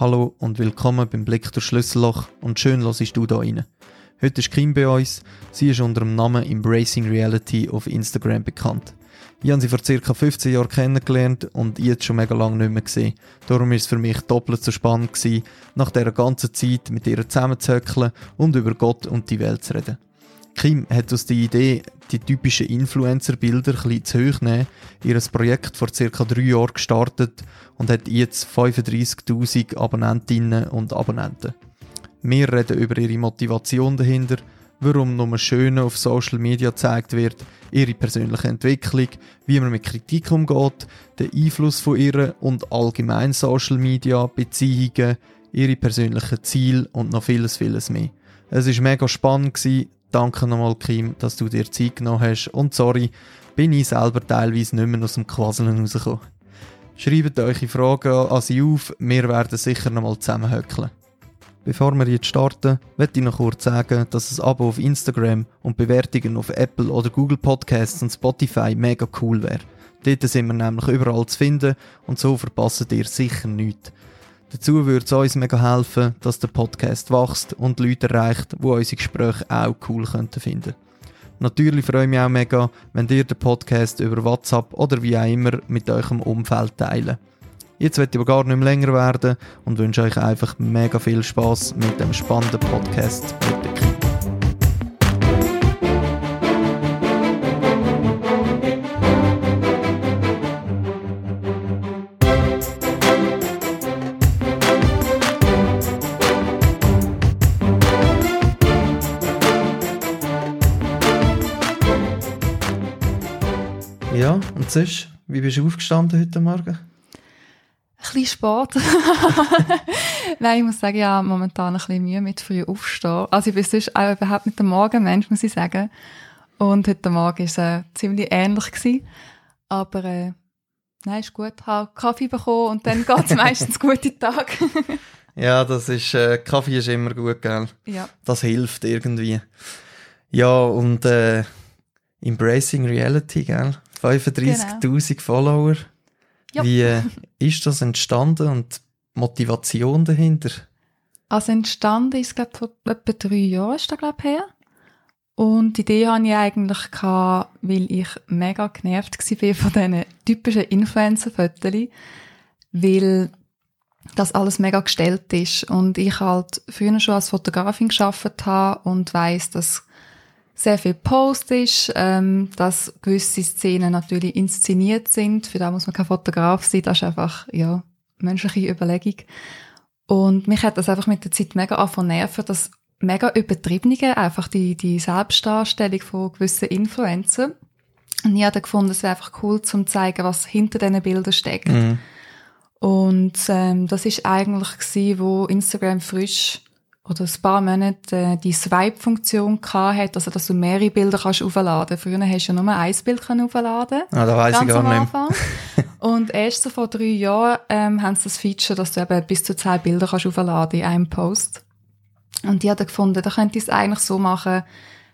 Hallo und willkommen beim Blick durch Schlüsselloch und schön hörst du da rein. Heute ist Kim bei uns. Sie ist unter dem Namen Embracing Reality auf Instagram bekannt. Ich habe sie vor ca. 15 Jahren kennengelernt und jetzt schon mega lange nicht mehr gesehen. Darum ist es für mich doppelt so spannend gewesen, nach dieser ganzen Zeit mit ihr zusammenzuhöckeln und über Gott und die Welt zu reden. Kim hat aus der Idee, die typischen Influencer-Bilder zu hoch nehmen, ihr Projekt vor ca. drei Jahren gestartet und hat jetzt 35.000 Abonnentinnen und Abonnenten. Wir reden über ihre Motivation dahinter, warum nur Schöne auf Social Media gezeigt wird, ihre persönliche Entwicklung, wie man mit Kritik umgeht, den Einfluss von ihr und allgemein Social Media, Beziehungen, ihre persönlichen Ziele und noch vieles, vieles mehr. Es war mega spannend, Danke nochmal, Kim, dass du dir Zeit genommen hast. Und sorry, bin ich selber teilweise nicht mehr aus dem Quasseln rausgekommen. Schreibt eure Fragen an sie auf, wir werden sicher nochmal zusammenhöckeln. Bevor wir jetzt starten, möchte ich noch kurz sagen, dass ein Abo auf Instagram und Bewertungen auf Apple oder Google Podcasts und Spotify mega cool wäre. Dort sind wir nämlich überall zu finden und so verpasst ihr sicher nichts. Dazu würde es uns mega helfen, dass der Podcast wächst und Leute erreicht, die unsere Gespräche auch cool könnten finden. Natürlich freue ich mich auch mega, wenn ihr den Podcast über WhatsApp oder wie auch immer mit eurem Umfeld teilen. Jetzt wird aber gar nicht mehr länger werden und wünsche euch einfach mega viel Spaß mit dem spannenden Podcast mit Ja, und sonst, wie bist du aufgestanden heute Morgen? Ein bisschen spät. Nein, ich muss sagen, ja, momentan ein bisschen Mühe mit früh aufstehen. Also ich bin sonst auch überhaupt nicht der Morgenmensch, muss ich sagen. Und heute Morgen war es äh, ziemlich ähnlich. Gewesen. Aber äh, nein, ist gut. Ich habe Kaffee bekommen und dann geht es meistens gute Tag. ja, das ist, äh, Kaffee ist immer gut, gell? Ja. Das hilft irgendwie. Ja, und äh, Embracing Reality, gell? 35.000 genau. Follower. Ja. Wie äh, ist das entstanden und die Motivation dahinter? Also entstanden ist, glaube vor etwa drei Jahren ist das, glaube her. Und die Idee hatte ich eigentlich, gehabt, weil ich mega genervt war von diesen typischen Influencer-Fotos, weil das alles mega gestellt ist. Und ich halt früher schon als Fotografin geschafft habe und weiss, dass sehr viel Post ist, ähm, dass gewisse Szenen natürlich inszeniert sind. Für da muss man kein Fotograf sein, das ist einfach, ja, menschliche Überlegung. Und mich hat das einfach mit der Zeit mega angefangen nerven, dass mega übertriebene, einfach die, die Selbstdarstellung von gewissen Influencern. Und ich habe gefunden, es wäre einfach cool, zum zu zeigen, was hinter diesen Bildern steckt. Mhm. Und ähm, das ist eigentlich gewesen, wo Instagram frisch oder ein paar Monate äh, die Swipe-Funktion hat, also dass du mehrere Bilder kannst aufladen. Früher hast du ja nur ein Bild können aufladen. Ah, da weiss ich gar nicht. Und erst so vor drei Jahren ähm, haben sie das Feature, dass du eben bis zu zwei Bilder kannst aufladen in einem Post. Und die hat gefunden, da könnte ich es eigentlich so machen,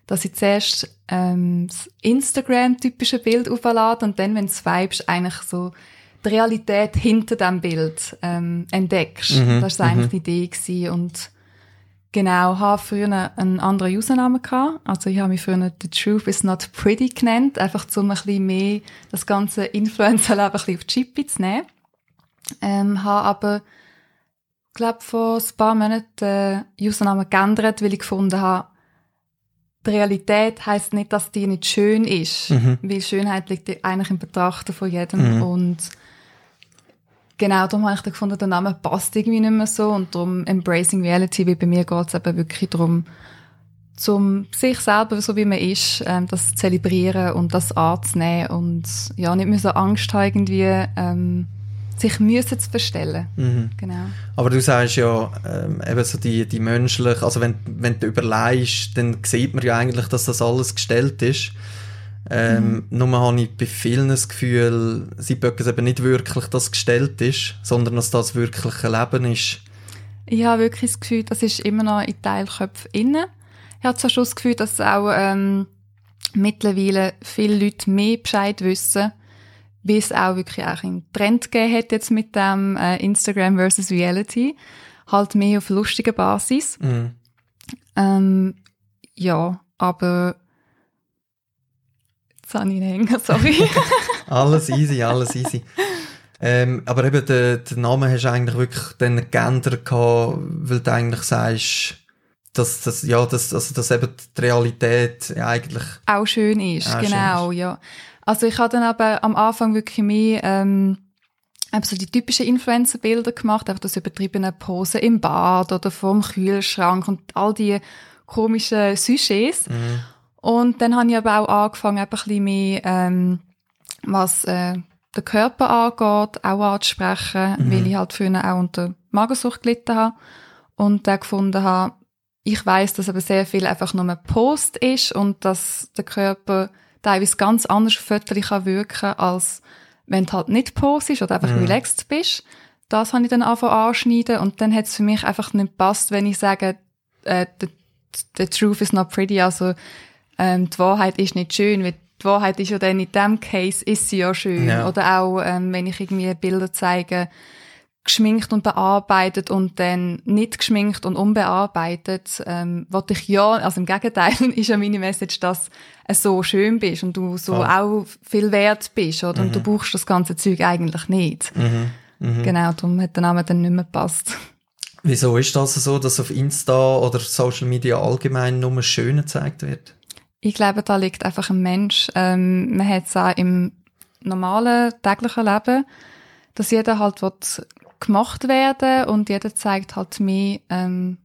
dass ich zuerst ähm, das Instagram-typische Bild auflade und dann, wenn du swipest, eigentlich so die Realität hinter dem Bild ähm, entdeckst. Mhm, das war eigentlich mhm. die Idee gewesen. und Genau, habe früher einen anderen Usernamen gehabt. Also ich habe mich früher The Truth is not pretty genannt, einfach um ein bisschen mehr das ganze Influencer-Leben ein bisschen auf die Chippe zu nehmen. Ähm, habe aber, glaube vor ein paar Monaten den Usernamen geändert, weil ich gefunden habe, die Realität heißt nicht, dass die nicht schön ist, mhm. weil Schönheit liegt eigentlich im Betrachten von jedem mhm. und Genau, darum habe ich gefunden, der Name passt irgendwie nicht mehr so und darum Embracing Reality, weil bei mir geht es eben wirklich darum, zum sich selber, so wie man ist, ähm, das zu zelebrieren und das anzunehmen und ja, nicht mehr so Angst haben, irgendwie ähm, sich müssen zu verstellen. Mhm. Genau. Aber du sagst ja ähm, eben so die, die menschlich, also wenn, wenn du überlegst, dann sieht man ja eigentlich, dass das alles gestellt ist. Ähm, mhm. Nur habe ich bei vielen das Gefühl, sie böcken eben nicht wirklich, dass es gestellt ist, sondern dass das wirklich ein Leben ist. Ich habe wirklich das Gefühl, das ist immer noch in Teilköpfen inne. Ich habe zwar schon das Gefühl, dass auch ähm, mittlerweile viele Leute mehr Bescheid wissen, wie es auch wirklich auch einen Trend gegeben hat jetzt mit dem äh, Instagram versus Reality, halt mehr auf lustiger Basis. Mhm. Ähm, ja, aber jetzt habe ich ihn hängen, sorry. Alles easy, alles easy. Ähm, aber eben, den, den Namen hast du eigentlich wirklich dann geändert gehabt, weil du eigentlich sagst, dass, dass, ja, dass, also, dass eben die Realität eigentlich... auch schön ist, Auch schön genau, ja. Also ich habe dann aber am Anfang wirklich mehr ähm, so die typischen Influencer-Bilder gemacht, einfach das übertriebene Posen im Bad oder vorm Kühlschrank und all die komischen Sujets. Mhm. Und dann habe ich aber auch angefangen, eben ein bisschen mehr, ähm, was äh, den Körper angeht, auch anzusprechen, Mhm. weil ich halt früher auch unter Magersucht gelitten habe und dann gefunden habe, ich weiß, dass aber sehr viel einfach nur ein Post ist und dass der Körper teilweise ganz anders Fotos kann wirken als wenn du halt nicht postest oder einfach Mhm. relaxed bist. Das habe ich dann angefangen anschneiden und dann hat es für mich einfach nicht gepasst, wenn ich sage, äh, the, the truth is not pretty, also ähm, die Wahrheit ist nicht schön, weil die Wahrheit ist ja dann in dem Case ist sie ja schön. Ja. Oder auch, ähm, wenn ich irgendwie Bilder zeige, geschminkt und bearbeitet und dann nicht geschminkt und unbearbeitet, ähm, wollte ich ja, also im Gegenteil ist ja meine Message, dass es so schön bist und du so Voll. auch viel wert bist, oder? Und du brauchst das ganze Zeug eigentlich nicht. Mhm. Mhm. Genau, darum hat der Name dann nicht mehr gepasst. Wieso ist das so, dass auf Insta oder Social Media allgemein nur Schöne gezeigt wird? Ich glaube, da liegt einfach ein Mensch. Ähm, man hat es auch im normalen, täglichen Leben, dass jeder halt will gemacht werden und jeder zeigt halt mehr ähm,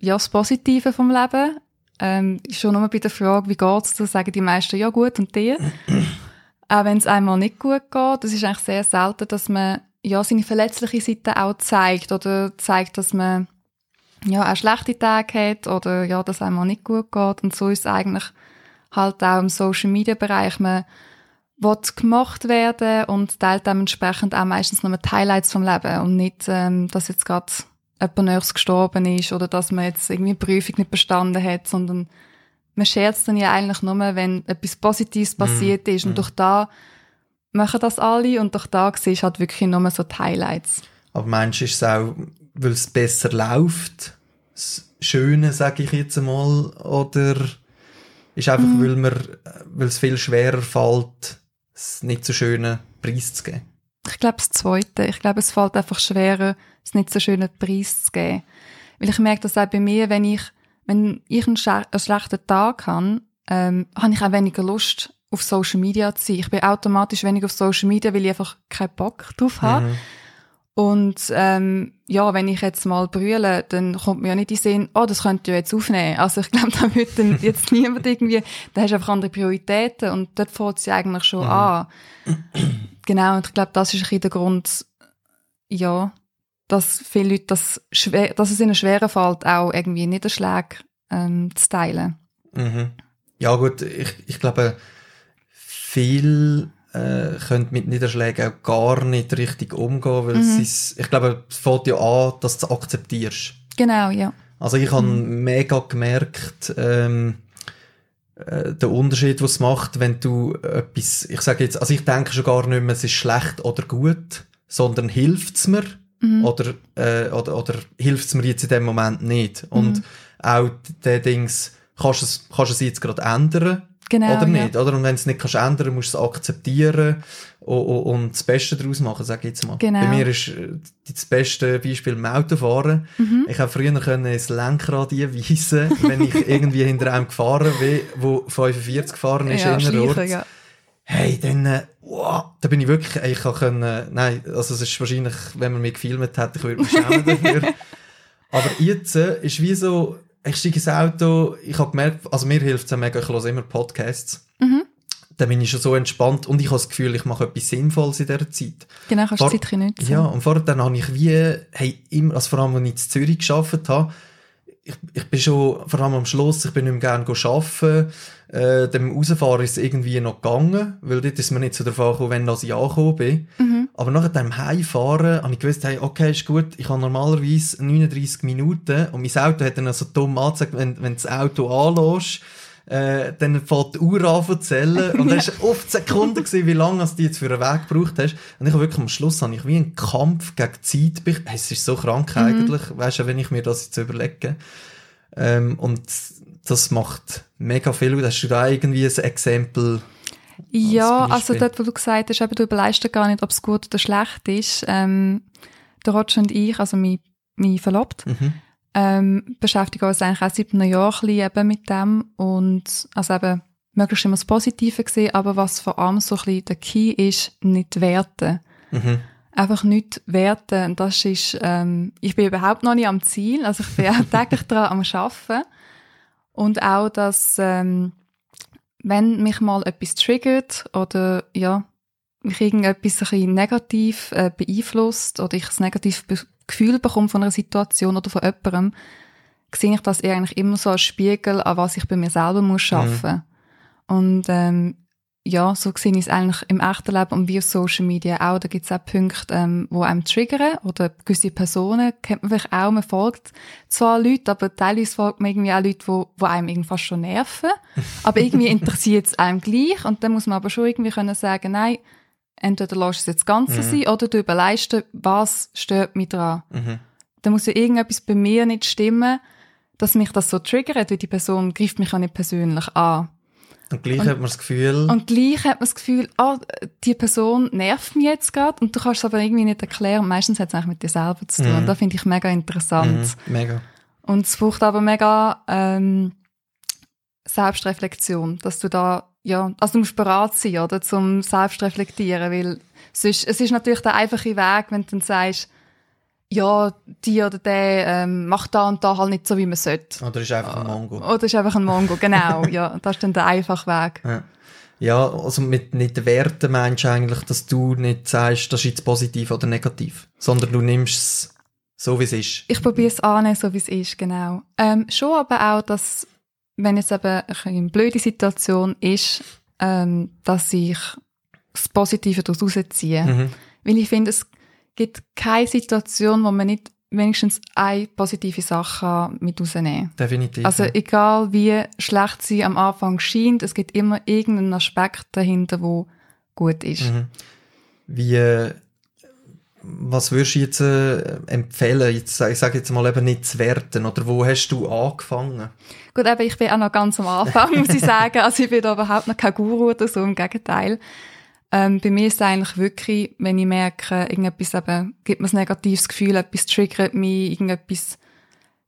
ja, das Positive vom Leben. Ähm, schon nur bei der Frage, wie geht's dir, sagen die meisten, ja gut, und dir? auch wenn es einmal nicht gut geht, das ist eigentlich sehr selten, dass man ja seine verletzliche Seite auch zeigt oder zeigt, dass man ja auch schlechte Tage hat oder ja, dass einmal nicht gut geht und so ist es eigentlich halt auch im Social Media Bereich. Man will gemacht werden und teilt dementsprechend auch meistens nur die Highlights vom Leben und nicht, ähm, dass jetzt gerade jemand Nächstes gestorben ist oder dass man jetzt irgendwie eine Prüfung nicht bestanden hat, sondern man scherzt dann ja eigentlich nur, wenn etwas Positives passiert ist und durch da machen das alle und durch da siehst du halt wirklich nur so die Highlights. Aber meinst du, ist es auch, weil es besser läuft, das Schöne, sage ich jetzt einmal, oder ist einfach, Mhm. weil, man, weil es viel schwerer fällt, es nicht so schöne Preis zu geben? Ich glaube, das Zweite. Ich glaube, es fällt einfach schwerer, es nicht so schönen Preis zu geben. Weil ich merke das auch bei mir, wenn ich, wenn ich einen, einen schlechten Tag habe, ähm, habe ich auch weniger Lust, auf Social Media zu sein. Ich bin automatisch weniger auf Social Media, weil ich einfach keinen Bock drauf habe. Mhm. Und ähm, ja, wenn ich jetzt mal brülle, dann kommt mir ja nicht in den Sinn, oh, das könnt ihr jetzt aufnehmen. Also ich glaube, da wird dann jetzt niemand irgendwie, da hast du einfach andere Prioritäten und dort fängt sie eigentlich schon an. Genau, und ich glaube, das ist ein bisschen der Grund, ja, dass viele Leute das schwer, dass es ihnen schwerer fällt, auch irgendwie Niederschläge ähm, zu teilen. Mhm. Ja gut, ich, ich glaube, viel äh, können mit Niederschlägen auch gar nicht richtig umgehen, weil es ist, ich glaube, es fängt ja an, dass du es akzeptierst. Genau, ja. Also ich habe mega gemerkt, ähm, äh, der Unterschied, was es macht, wenn du etwas, ich sage jetzt, also ich denke schon gar nicht mehr, es ist schlecht oder gut, sondern hilft es mir oder, äh, oder, oder hilft es mir jetzt in dem Moment nicht. Und auch der Dings, kannst du es, kannst du es jetzt gerade ändern Genau, oder ja. nicht, oder? Und wenn du es nicht kannst ändern, musst du es akzeptieren und, und, und das Beste daraus machen, sag ich jetzt mal. Genau. Bei mir ist äh, das beste Beispiel im Autofahren. Mhm. Ich habe früher können ins Lenkrad einweisen, wenn ich irgendwie hinter einem gefahren bin, wo 45 gefahren ist ja, innerorts. ja. Hey, dann, äh, wow, da bin ich wirklich, ich kann können, nein, also es ist wahrscheinlich, wenn man mich gefilmt hat, ich würde mich schämen dafür. Aber jetzt äh, ist wie so, ich steige ins Auto, ich habe gemerkt, also mir hilft es mega, ich höre immer Podcasts. Mhm. Dann bin ich schon so entspannt und ich habe das Gefühl, ich mache etwas Sinnvolles in dieser Zeit. Genau, kannst du Zeit nutzen. Ja, und vorher dann habe ich wie, hey, immer, also vor allem, als ich in Zürich gearbeitet habe, ich, ich bin schon, vor allem am Schluss, ich bin nicht mehr gerne arbeiten, äh, dem Rausfahren ist es irgendwie noch gegangen, weil dort ist mir nicht so darauf angekommen, wenn ich angekommen bin. Mhm. Aber nach dem Heimfahren habe ich gewusst, hey, okay, ist gut, ich habe normalerweise 39 Minuten und mein Auto hat dann so dumm angezeigt, wenn, wenn das Auto anlässt, äh, dann fängt die Uhr an zu zählen und es war oft Sekunden, gewesen, wie lange du jetzt für einen Weg gebraucht hast. Und ich habe wirklich am Schluss habe ich wie einen Kampf gegen die Zeit. Es ist so krank mhm. eigentlich, weißt du, wenn ich mir das jetzt überlege. Ähm, und das macht mega viel. Hast du da irgendwie ein Exempel? Ja, also dort, wo du gesagt hast, eben, du überleist gar nicht, ob es gut oder schlecht ist. Ähm, der Roger und ich, also mein, mein Verlobt, mhm. Ähm, beschäftigen uns eigentlich auch seit einem Jahr ein eben mit dem und also eben möglichst immer das Positive gesehen, aber was vor allem so ein bisschen der Key ist, nicht werten. Mhm. Einfach nicht werten. Und das ist, ähm, ich bin überhaupt noch nicht am Ziel, also ich bin auch täglich daran am Arbeiten. Und auch, dass, ähm, wenn mich mal etwas triggert oder, ja, mich irgendetwas ein bisschen negativ äh, beeinflusst oder ich ein negatives Be Gefühl bekomme von einer Situation oder von jemandem, sehe ich das eher eigentlich immer so als Spiegel, an was ich bei mir selber muss schaffen. Mhm. Und ähm, ja, so sehe ich es eigentlich im echten Leben und wie auf Social Media auch. Da gibt es auch Punkte, ähm, wo einem triggern oder gewisse Personen kennt man vielleicht auch, man folgt zwar Leute, aber teilweise folgt man irgendwie auch Leute, wo, wo einem irgendwie fast schon nerven, aber irgendwie interessiert es einem gleich und dann muss man aber schon irgendwie können sagen, nein, entweder lässt es jetzt ganz mhm. sein oder du überlegst was stört mich daran. Mhm. Da muss ja irgendetwas bei mir nicht stimmen, dass mich das so triggert, weil die Person greift mich auch nicht persönlich an. Und gleich und, hat man das Gefühl... Und gleich hat man das Gefühl, ah, die Person nervt mich jetzt gerade und du kannst es aber irgendwie nicht erklären. Meistens hat es eigentlich mit dir selber zu tun. Mhm. Und das finde ich mega interessant. Mhm. Mega. Und es braucht aber mega ähm, Selbstreflexion, dass du da ja, also du musst bereit sein, oder, zum Selbstreflektieren, weil sonst, es ist natürlich der einfache Weg, wenn du dann sagst, ja, die oder der ähm, macht da und da halt nicht so, wie man sollte. Oder ist einfach ein Mongo. Oder ist einfach ein Mongo, genau, ja. Das ist dann der einfache Weg. Ja. Ja, also mit nicht Werten meinst du eigentlich, dass du nicht sagst, das ist jetzt positiv oder negativ, sondern du nimmst es so, wie es ist. Ich probiere es an, so wie es ist, genau. Ähm, schon aber auch, dass wenn jetzt eben eine blöde Situation ist, ähm, dass ich das Positive daraus rausziehe. Mhm. Weil ich finde, es gibt keine Situation, wo man nicht wenigstens eine positive Sache mit rausnehmen kann. Definitiv. Also egal wie schlecht sie am Anfang scheint, es gibt immer irgendeinen Aspekt dahinter, wo gut ist. Mhm. Wie was würdest du jetzt äh, empfehlen? Jetzt, ich sage jetzt mal eben nicht zu werten. Oder wo hast du angefangen? Gut, eben, ich bin auch noch ganz am Anfang, muss ich sagen. Also ich bin da überhaupt noch kein Guru oder so, im Gegenteil. Ähm, bei mir ist es eigentlich wirklich, wenn ich merke, irgendetwas eben, gibt mir ein negatives Gefühl, etwas triggert mich, irgendetwas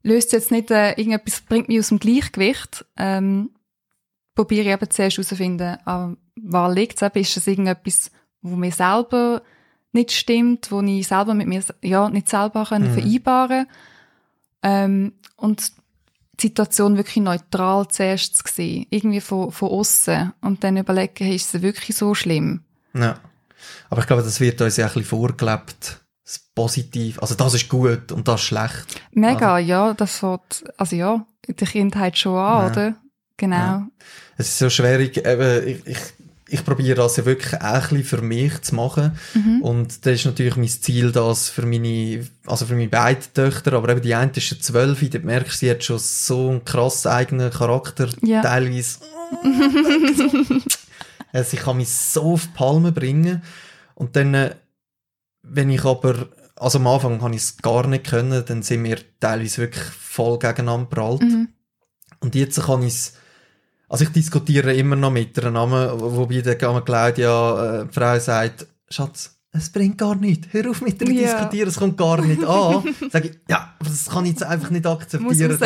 löst jetzt nicht, äh, irgendetwas bringt mich aus dem Gleichgewicht, ähm, probiere ich eben zuerst herauszufinden, an was liegt es Ist es irgendetwas, wo mir selber nicht stimmt, wo ich selber mit mir ja nicht selber können mhm. vereinbaren ähm, und die Situation wirklich neutral zuerst zu sehen, irgendwie von, von außen und dann überlegen, hey, ist es wirklich so schlimm? Ja. Aber ich glaube, das wird uns ja ein bisschen vorgelebt, das Positiv, also das ist gut und das ist schlecht. Mega, also. ja, das fängt, also ja, in der Kindheit schon an, ja. oder? Genau. Ja. Es ist so schwierig, eben, ich, ich ich probiere das ja wirklich auch ein bisschen für mich zu machen. Mhm. Und das ist natürlich mein Ziel, das für meine, also für meine beiden Töchter, aber eben die eine ist ja zwölf, da merkst du, sie hat schon so einen krass eigenen Charakter, ja. teilweise. also ich kann mich so auf die Palme bringen. Und dann, äh, wenn ich aber, also am Anfang habe ich es gar nicht können, dann sind wir teilweise wirklich voll gegeneinander prallt. Mhm. Und jetzt kann ich es also ich diskutiere immer noch mit einer Name, wobei der Claudia, äh, die Frau sagt, Schatz, es bringt gar nichts. Hör auf mit dem ja. Diskutieren, es kommt gar nicht an. Sage ich, ja, aber das kann ich jetzt einfach nicht akzeptieren.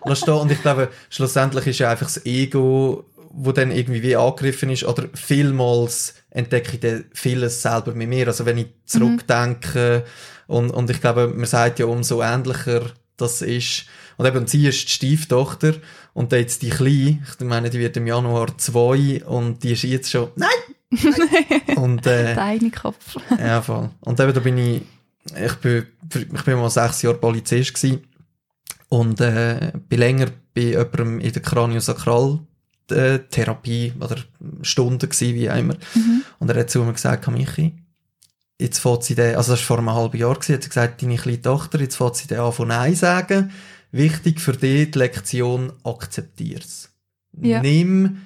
Also so, Und ich glaube, schlussendlich ist ja einfach das Ego, wo dann irgendwie wie angegriffen ist, oder vielmals entdecke ich dann vieles selber mit mir. Also wenn ich zurückdenke, mhm. und, und ich glaube, man sagt ja, umso ähnlicher das ist. Und eben, sie ist die Stieftochter und jetzt die Kleine, ich meine, die wird im Januar zwei und die ist jetzt schon, nein! nein. und, äh, Deine Kopf. ja, voll. Und eben, da bin ich, ich bin, ich bin mal sechs Jahre Polizist gewesen und, äh, bin länger bei jemandem in der Kraniosakral äh, Therapie oder Stunden gewesen, wie immer. Mhm. Und er hat zu mir gesagt, Michi, jetzt fährt sie den, also das war vor einem halben Jahr gewesen, hat sie gesagt, deine kleine Tochter, jetzt fährt sie den an von Nein sagen. Wichtig für dich, die Lektion, akzeptier's. Ja. Nimm,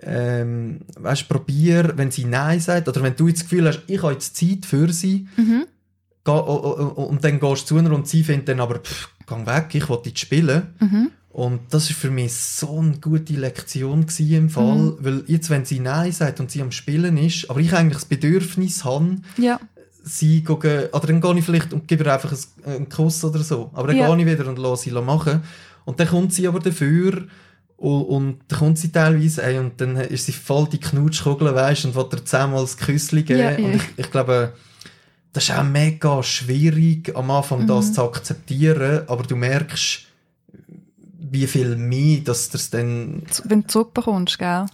ähm, weißt, probier, wenn sie Nein sagt, oder wenn du jetzt das Gefühl hast, ich habe jetzt Zeit für sie, Mhm. geh, und dann gehst du zu ihr und sie findet dann aber, pff, geh weg, ich will jetzt spielen. Mhm. Und das war für mich so eine gute Lektion im Fall, Mhm. weil jetzt, wenn sie Nein sagt und sie am Spielen ist, aber ich eigentlich das Bedürfnis habe, Ja. Sie gucken, oder dann gehe ich vielleicht und gebe ihr einfach einen, Kuss oder so. Aber dann Ja. gehe ich wieder und lasse sie machen. Und dann kommt sie aber dafür und, und dann kommt sie teilweise ey, und dann ist sie voll die Knutschkugel, weißt und will dir zehnmal das Küsschen geben. Ja, ja. Und ich, ich glaube, das ist auch mega schwierig, am Anfang das Mhm. zu akzeptieren, aber du merkst, wie viel mehr, dass das dann Wenn du zurückbekommst, gell?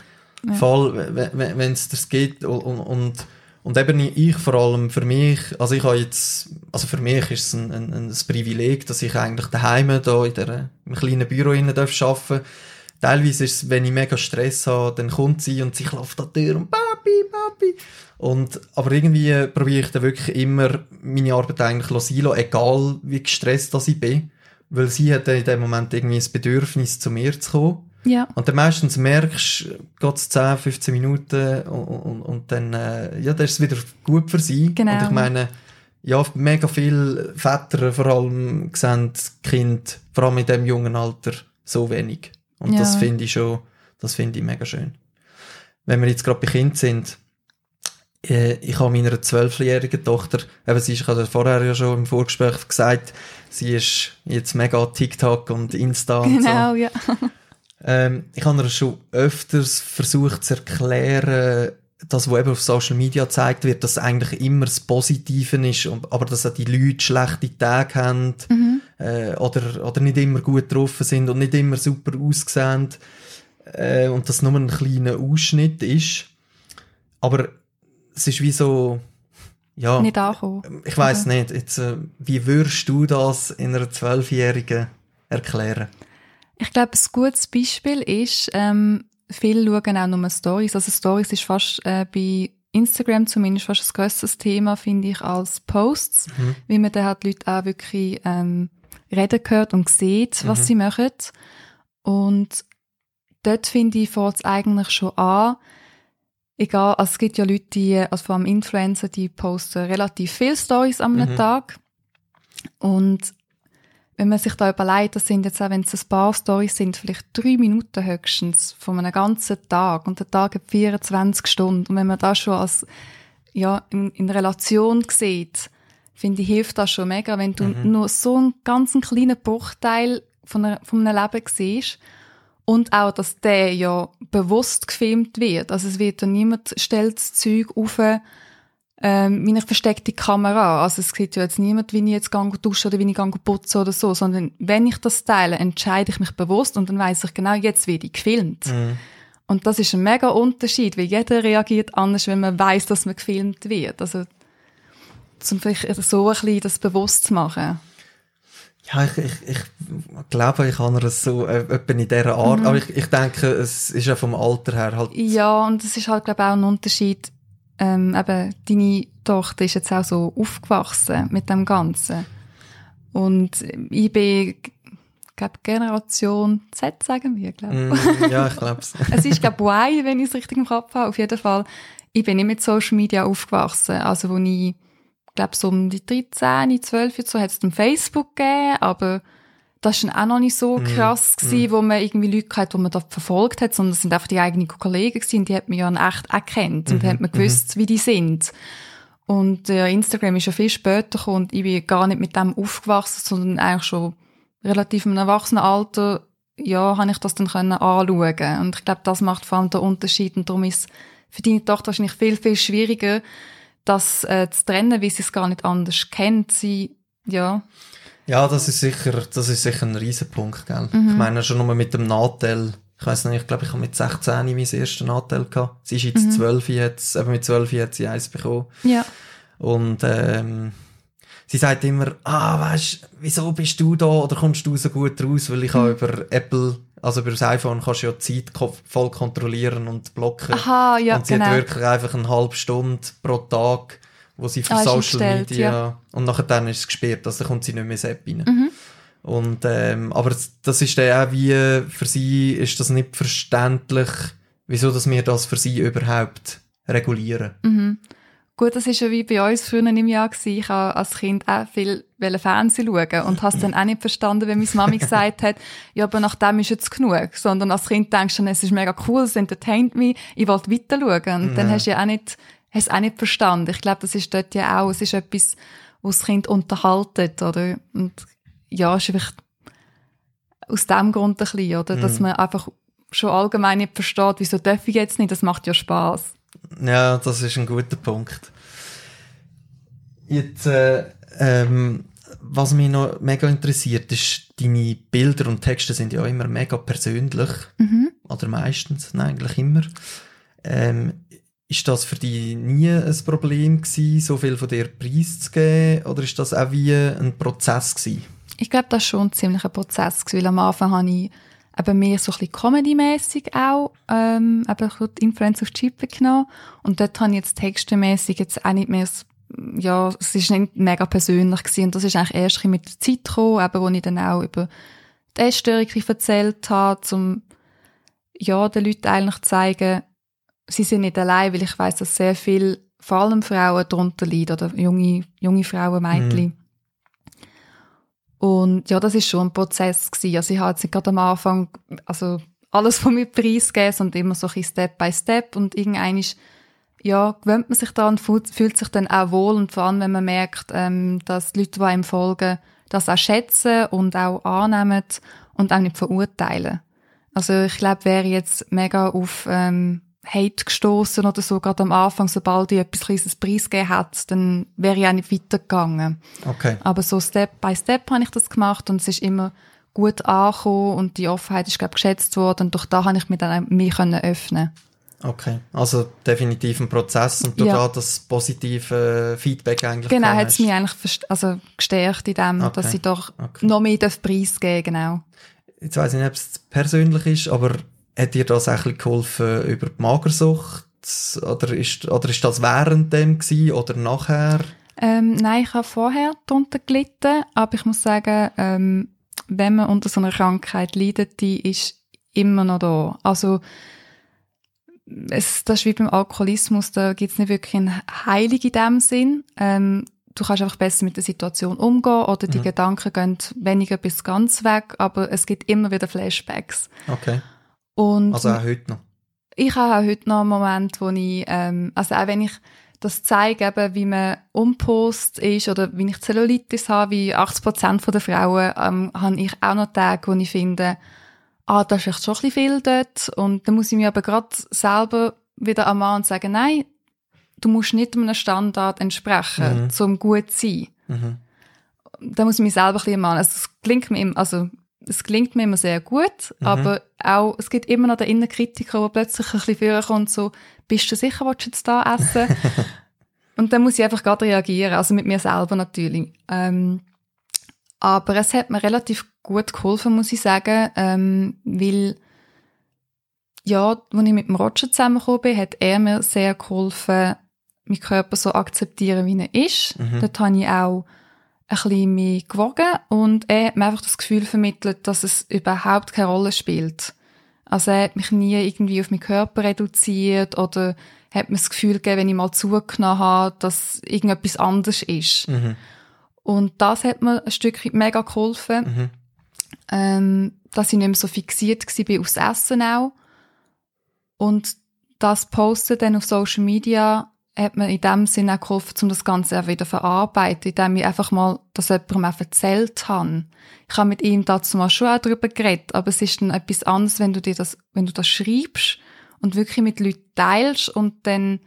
Ja. Voll, wenn es das geht und, und, und, und eben ich vor allem für mich, also ich habe jetzt, also für mich ist es ein, ein, ein Privileg, dass ich eigentlich daheim da in der, im kleinen Büro innen darf arbeiten. Teilweise ist es, wenn ich mega Stress habe, dann kommt sie und sie klopft an die Tür und Papi, Papi. Und, aber irgendwie probiere ich dann wirklich immer meine Arbeit eigentlich lassen, egal wie gestresst dass ich bin. Weil sie hat dann in dem Moment irgendwie das Bedürfnis, zu mir zu kommen. Ja. Und dann meistens merkst du, geht es 10, 15 Minuten und, und, und dann, äh, ja, dann ist es wieder gut für sie. Genau. Und ich meine, ja, mega viele Väter vor allem sehen das Kind, vor allem in diesem jungen Alter, so wenig. Und Ja. das finde ich schon, das finde ich mega schön. Wenn wir jetzt gerade bei Kind sind, äh, ich habe meiner zwölfjährigen Tochter, eben sie ist, ich habe vorher ja schon im Vorgespräch gesagt, sie ist jetzt mega TikTok und Insta und so. Genau, ja. Ähm, ich habe ihr schon öfters versucht zu erklären, das, was eben auf Social Media gezeigt wird, dass eigentlich immer das Positive ist, aber dass auch die Leute schlechte Tage haben Mhm. äh, oder, oder nicht immer gut getroffen sind und nicht immer super aussehen äh, und das nur ein kleiner Ausschnitt ist. Aber es ist wie so, ja, Nicht ankommen. ich weiß nicht, jetzt, äh, wie würdest du das in einer Zwölfjährigen erklären? Ich glaube, ein gutes Beispiel ist, ähm, viele schauen auch nur Stories. Also Stories ist fast äh, bei Instagram zumindest fast ein grösseres Thema, finde ich, als Posts, Mhm. weil man dann halt Leute auch wirklich ähm, reden hört und sieht, was Mhm. sie machen. Und dort finde ich, fängt es eigentlich schon an, egal, also es gibt ja Leute, die, also vor allem Influencer, die posten relativ viele Stories am Mhm. Tag. Und wenn man sich da überlegt, das sind jetzt auch, wenn es ein paar Stories sind, vielleicht drei Minuten höchstens von einem ganzen Tag und der Tag hat 24 Stunden. Und wenn man das schon als, ja, in, in Relation sieht, finde ich, hilft das schon mega, wenn du Mhm. nur so einen ganz kleinen Bruchteil von, einer, von einem Leben siehst. Und auch, dass der ja bewusst gefilmt wird. Also es wird dann niemand stellt das Zeug auf, ähm, verstecke die Kamera. Also es sieht ja jetzt niemand, wie ich jetzt gang duschen oder wie ich gang putze oder so, sondern wenn ich das teile, entscheide ich mich bewusst und dann weiß ich genau, jetzt werde ich gefilmt. Mhm. Und das ist ein mega Unterschied, weil jeder reagiert anders, wenn man weiß, dass man gefilmt wird. Also zum vielleicht so ein bisschen das bewusst zu machen. Ja, ich, ich, ich glaube, ich habe es so äh, etwa in dieser Art, Mhm. aber ich, ich denke, es ist ja vom Alter her halt... Ja, und es ist halt, glaube ich, auch ein Unterschied. Ähm, eben, deine Tochter ist jetzt auch so aufgewachsen mit dem Ganzen. Und ich bin, glaube Generation Z, sagen wir, glaube Mm, ja, ich glaube es. Es ist, glaube Y, wenn ich es richtig im Kopf habe. Auf jeden Fall. Ich bin nicht mit Social Media aufgewachsen. Also, wo ich, glaube so um die 13, 12 Jahre so hat es dann Facebook gegeben, aber das war auch noch nicht so Mhm, krass gewesen, wo man irgendwie Leute hatte, die man da verfolgt hat, sondern es sind einfach die eigenen Kollegen gewesen, die hat man ja in echt kennt und Mhm, hat man gewusst, wie die sind. Und äh, Instagram ist ja viel später gekommen und ich bin gar nicht mit dem aufgewachsen, sondern eigentlich schon relativ im Erwachsenenalter, ja, habe ich das dann können anschauen. Und ich glaube, das macht vor allem den Unterschied und darum ist es für deine Tochter wahrscheinlich viel, viel schwieriger, das äh, zu trennen, weil sie es gar nicht anders kennt. Sie, ja, Ja, das ist sicher, das ist sicher ein Riesenpunkt, gell? Mhm. Ich meine, schon nur mit dem Nachteil, ich weiß nicht, ich glaube, ich habe mit 16 mein erstes Nachteil gehabt. Sie ist jetzt Mhm. 12 jetzt, eben mit 12 hat sie eins bekommen. ja, Und ähm, sie sagt immer, ah, weißt, wieso bist du da oder kommst du so gut raus? Weil ich Mhm. habe über Apple, also über das iPhone kannst du ja die Zeit voll kontrollieren und blocken. aha, ja, und sie genau. hat wirklich einfach eine halbe Stunde pro Tag, wo sie für Ah, Social Media ja. und nachher dann ist es gesperrt, also kommt sie nicht mehr ins App rein. Mhm. Und, ähm, aber das ist dann auch wie, für sie ist das nicht verständlich, wieso dass wir das für sie überhaupt regulieren. Mhm. Gut, das ist ja wie bei uns früher im Jahr gewesen. Ich habe als Kind auch viel Fernsehen schauen und habe es dann auch nicht verstanden, wenn meine Mami gesagt hat, ja, aber nach dem ist jetzt genug. Sondern als Kind denkst du, es ist mega cool, es entertaint mich, ich wollte weiter schauen. Und ja. dann hast du ja auch nicht, es auch nicht verstanden. Ich glaube, das ist dort ja auch, es ist etwas, was das Kind unterhaltet, oder? Und ja, ist einfach aus dem Grund ein bisschen, oder? Mhm. Dass man einfach schon allgemein nicht versteht, wieso darf ich jetzt nicht, das macht ja Spaß. Ja, das ist ein guter Punkt. Jetzt, äh, ähm, was mich noch mega interessiert, ist, deine Bilder und Texte sind ja immer mega persönlich. Mhm. Oder meistens, nein, eigentlich immer. Ähm, ist das für dich nie ein Problem gewesen, so viel von dir preiszugeben? Oder ist das auch wie ein Prozess gewesen? Ich glaube, das war schon ein ziemlicher Prozess, weil am Anfang habe ich eben mehr so ein bisschen Comedy-mässig auch, ähm, eben die Influence auf die genommen. Und dort habe ich jetzt textemässig jetzt auch nicht mehr ja, es ist nicht mega persönlich gewesen. Und das ist eigentlich erst mit der Zeit gekommen, eben, wo ich dann auch über die Essstörung erzählt habe, um, ja, den Leuten eigentlich zu zeigen, sie sind nicht allein, weil ich weiß, dass sehr viel, vor allem Frauen darunter leiden, oder junge, junge Frauen, Mädchen. Mhm. Und ja, das ist schon ein Prozess gewesen. Also ich habe jetzt gerade am Anfang, also alles von mir preisgegeben und immer so ein Step by Step und irgendein ist, ja, gewöhnt man sich daran, fühlt, fühlt sich dann auch wohl und vor allem, wenn man merkt, ähm, dass die Leute, die einem folgen, das auch schätzen und auch annehmen und auch nicht verurteilen. Also ich glaube, wäre jetzt mega auf ähm, Hate gestoßen oder so, gerade am Anfang, sobald ich etwas kleines preisgegeben hat, dann wäre ich auch nicht weitergegangen. Okay. Aber so Step by Step habe ich das gemacht und es ist immer gut angekommen und die Offenheit ist, glaube ich, geschätzt worden und durch da habe ich mich dann mehr können öffnen Okay, also definitiv ein Prozess und durch ja. das positive Feedback eigentlich Genau, hat es mich eigentlich also gestärkt in dem, okay. dass ich doch okay. noch mehr Preis geben genau. Jetzt weiß ich nicht, ob es persönlich ist, aber hat dir das auch geholfen über die Magersucht? Oder ist, oder ist das während dem gewesen, oder nachher? Ähm, nein, ich habe vorher darunter gelitten, aber ich muss sagen, ähm, wenn man unter so einer Krankheit leidet, die ist immer noch da. Also es, das ist wie beim Alkoholismus, da gibt es nicht wirklich eine Heilung in dem Sinn. Ähm, du kannst einfach besser mit der Situation umgehen oder die mhm. Gedanken gehen weniger bis ganz weg, aber es gibt immer wieder Flashbacks. Okay. Und also auch heute noch? Ich habe auch heute noch einen Moment, wo ich, ähm, also auch wenn ich das zeige, eben, wie man umpost ist oder wie ich Zellulitis habe, wie 80 Prozent der Frauen, ähm, habe ich auch noch Tage, wo ich finde, ah, da ist echt schon ein bisschen viel dort. Und dann muss ich mir aber gerade selber wieder am Mann sagen, nein, du musst nicht einem Standard entsprechen, mhm. zum gut zu sein. Mhm. Da muss ich mich selber ein bisschen ermahnen. Also, es klingt mir immer, also, es klingt mir immer sehr gut, mhm. aber auch, es gibt immer noch den Innenkritiker, der plötzlich ein bisschen vorkommt, so, bist du sicher, willst du jetzt da essen? und dann muss ich einfach gerade reagieren, also mit mir selber natürlich. Ähm, aber es hat mir relativ gut geholfen, muss ich sagen, ähm, weil, ja, als ich mit dem Roger zusammengekommen bin, hat er mir sehr geholfen, meinen Körper so akzeptieren, wie er ist. Mhm. Dort habe ich auch ein bisschen mehr gewogen und er hat mir einfach das Gefühl vermittelt, dass es überhaupt keine Rolle spielt. Also er hat mich nie irgendwie auf meinen Körper reduziert oder hat mir das Gefühl gegeben, wenn ich mal zugenommen habe, dass irgendetwas anders ist. Mhm. Und das hat mir ein Stück mega geholfen, mhm. ähm, dass ich nicht mehr so fixiert war aufs Essen auch. Und das Posten dann auf Social Media hat mir in dem Sinne auch geholfen, um das Ganze auch wieder zu verarbeiten, indem ich einfach mal das jemandem auch erzählt habe. Ich habe mit ihm dazu mal schon auch darüber geredet, aber es ist dann etwas anderes, wenn du dir das, wenn du das schreibst und wirklich mit Leuten teilst und dann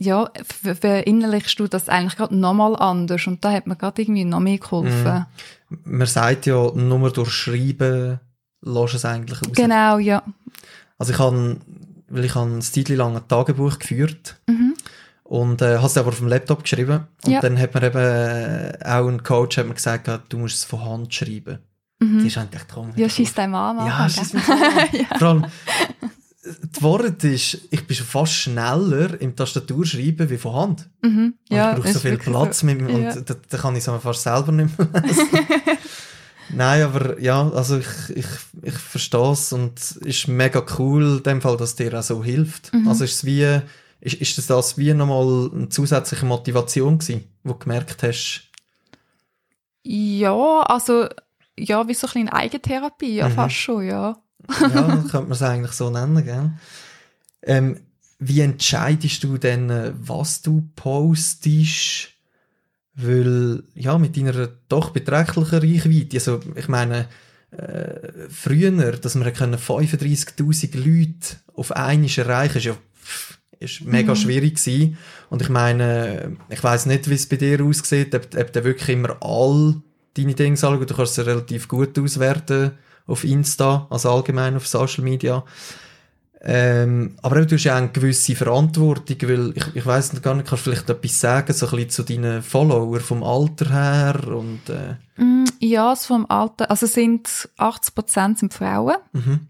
ja, verinnerlichst du das eigentlich gerade nochmal anders und da hat mir gerade irgendwie noch mehr geholfen. Mm. Man sagt ja, nur durch Schreiben lässt es eigentlich raus. Genau, ja. Also ich habe weil ich ein Zeit lang ein Tagebuch geführt mhm. und äh, habe es aber auf dem Laptop geschrieben und ja. dann hat mir eben äh, auch ein Coach hat mir gesagt, du musst es von Hand schreiben. Mhm. Die ist eigentlich dran. Ja, schießt dein Mann Ja, schießt mich ja. Vor allem, das Wort ist, ich bin schon fast schneller im Tastatur schreiben wie von Hand. Mhm. Ja, ich brauche so viel Platz so. mit, und ja. da, da, kann ich es fast selber nicht mehr lesen. Nein, aber ja, also ich, ich, ich verstehe es und es ist mega cool, in dem Fall, dass dir auch so hilft. Mhm. Also ist es wie, ist, ist das, das wie nochmal eine zusätzliche Motivation gewesen, wo du gemerkt hast, Ja, also, ja, wie so ein bisschen Eigentherapie, ja, Mhm. fast schon, ja. ja, könnte man es eigentlich so nennen, gell? Ähm, wie entscheidest du denn, was du postest? Weil, ja, mit deiner doch beträchtlichen Reichweite, also ich meine, äh, früher, dass wir können 35'000 Leute auf einmal erreichen, ist ja ist mega Mhm. schwierig gewesen. Und ich meine, ich weiß nicht, wie es bei dir aussieht, ob, ob du wirklich immer all deine Dinge anschauen, du kannst sie relativ gut auswerten auf Insta, also allgemein auf Social Media. Ähm, aber du hast ja auch eine gewisse Verantwortung, weil ich, ich weiss nicht gar nicht, kannst du vielleicht etwas sagen, so ein bisschen zu deinen Followern vom Alter her und äh, Mm, Ja, es vom Alter, also sind 80% sind Frauen, mhm,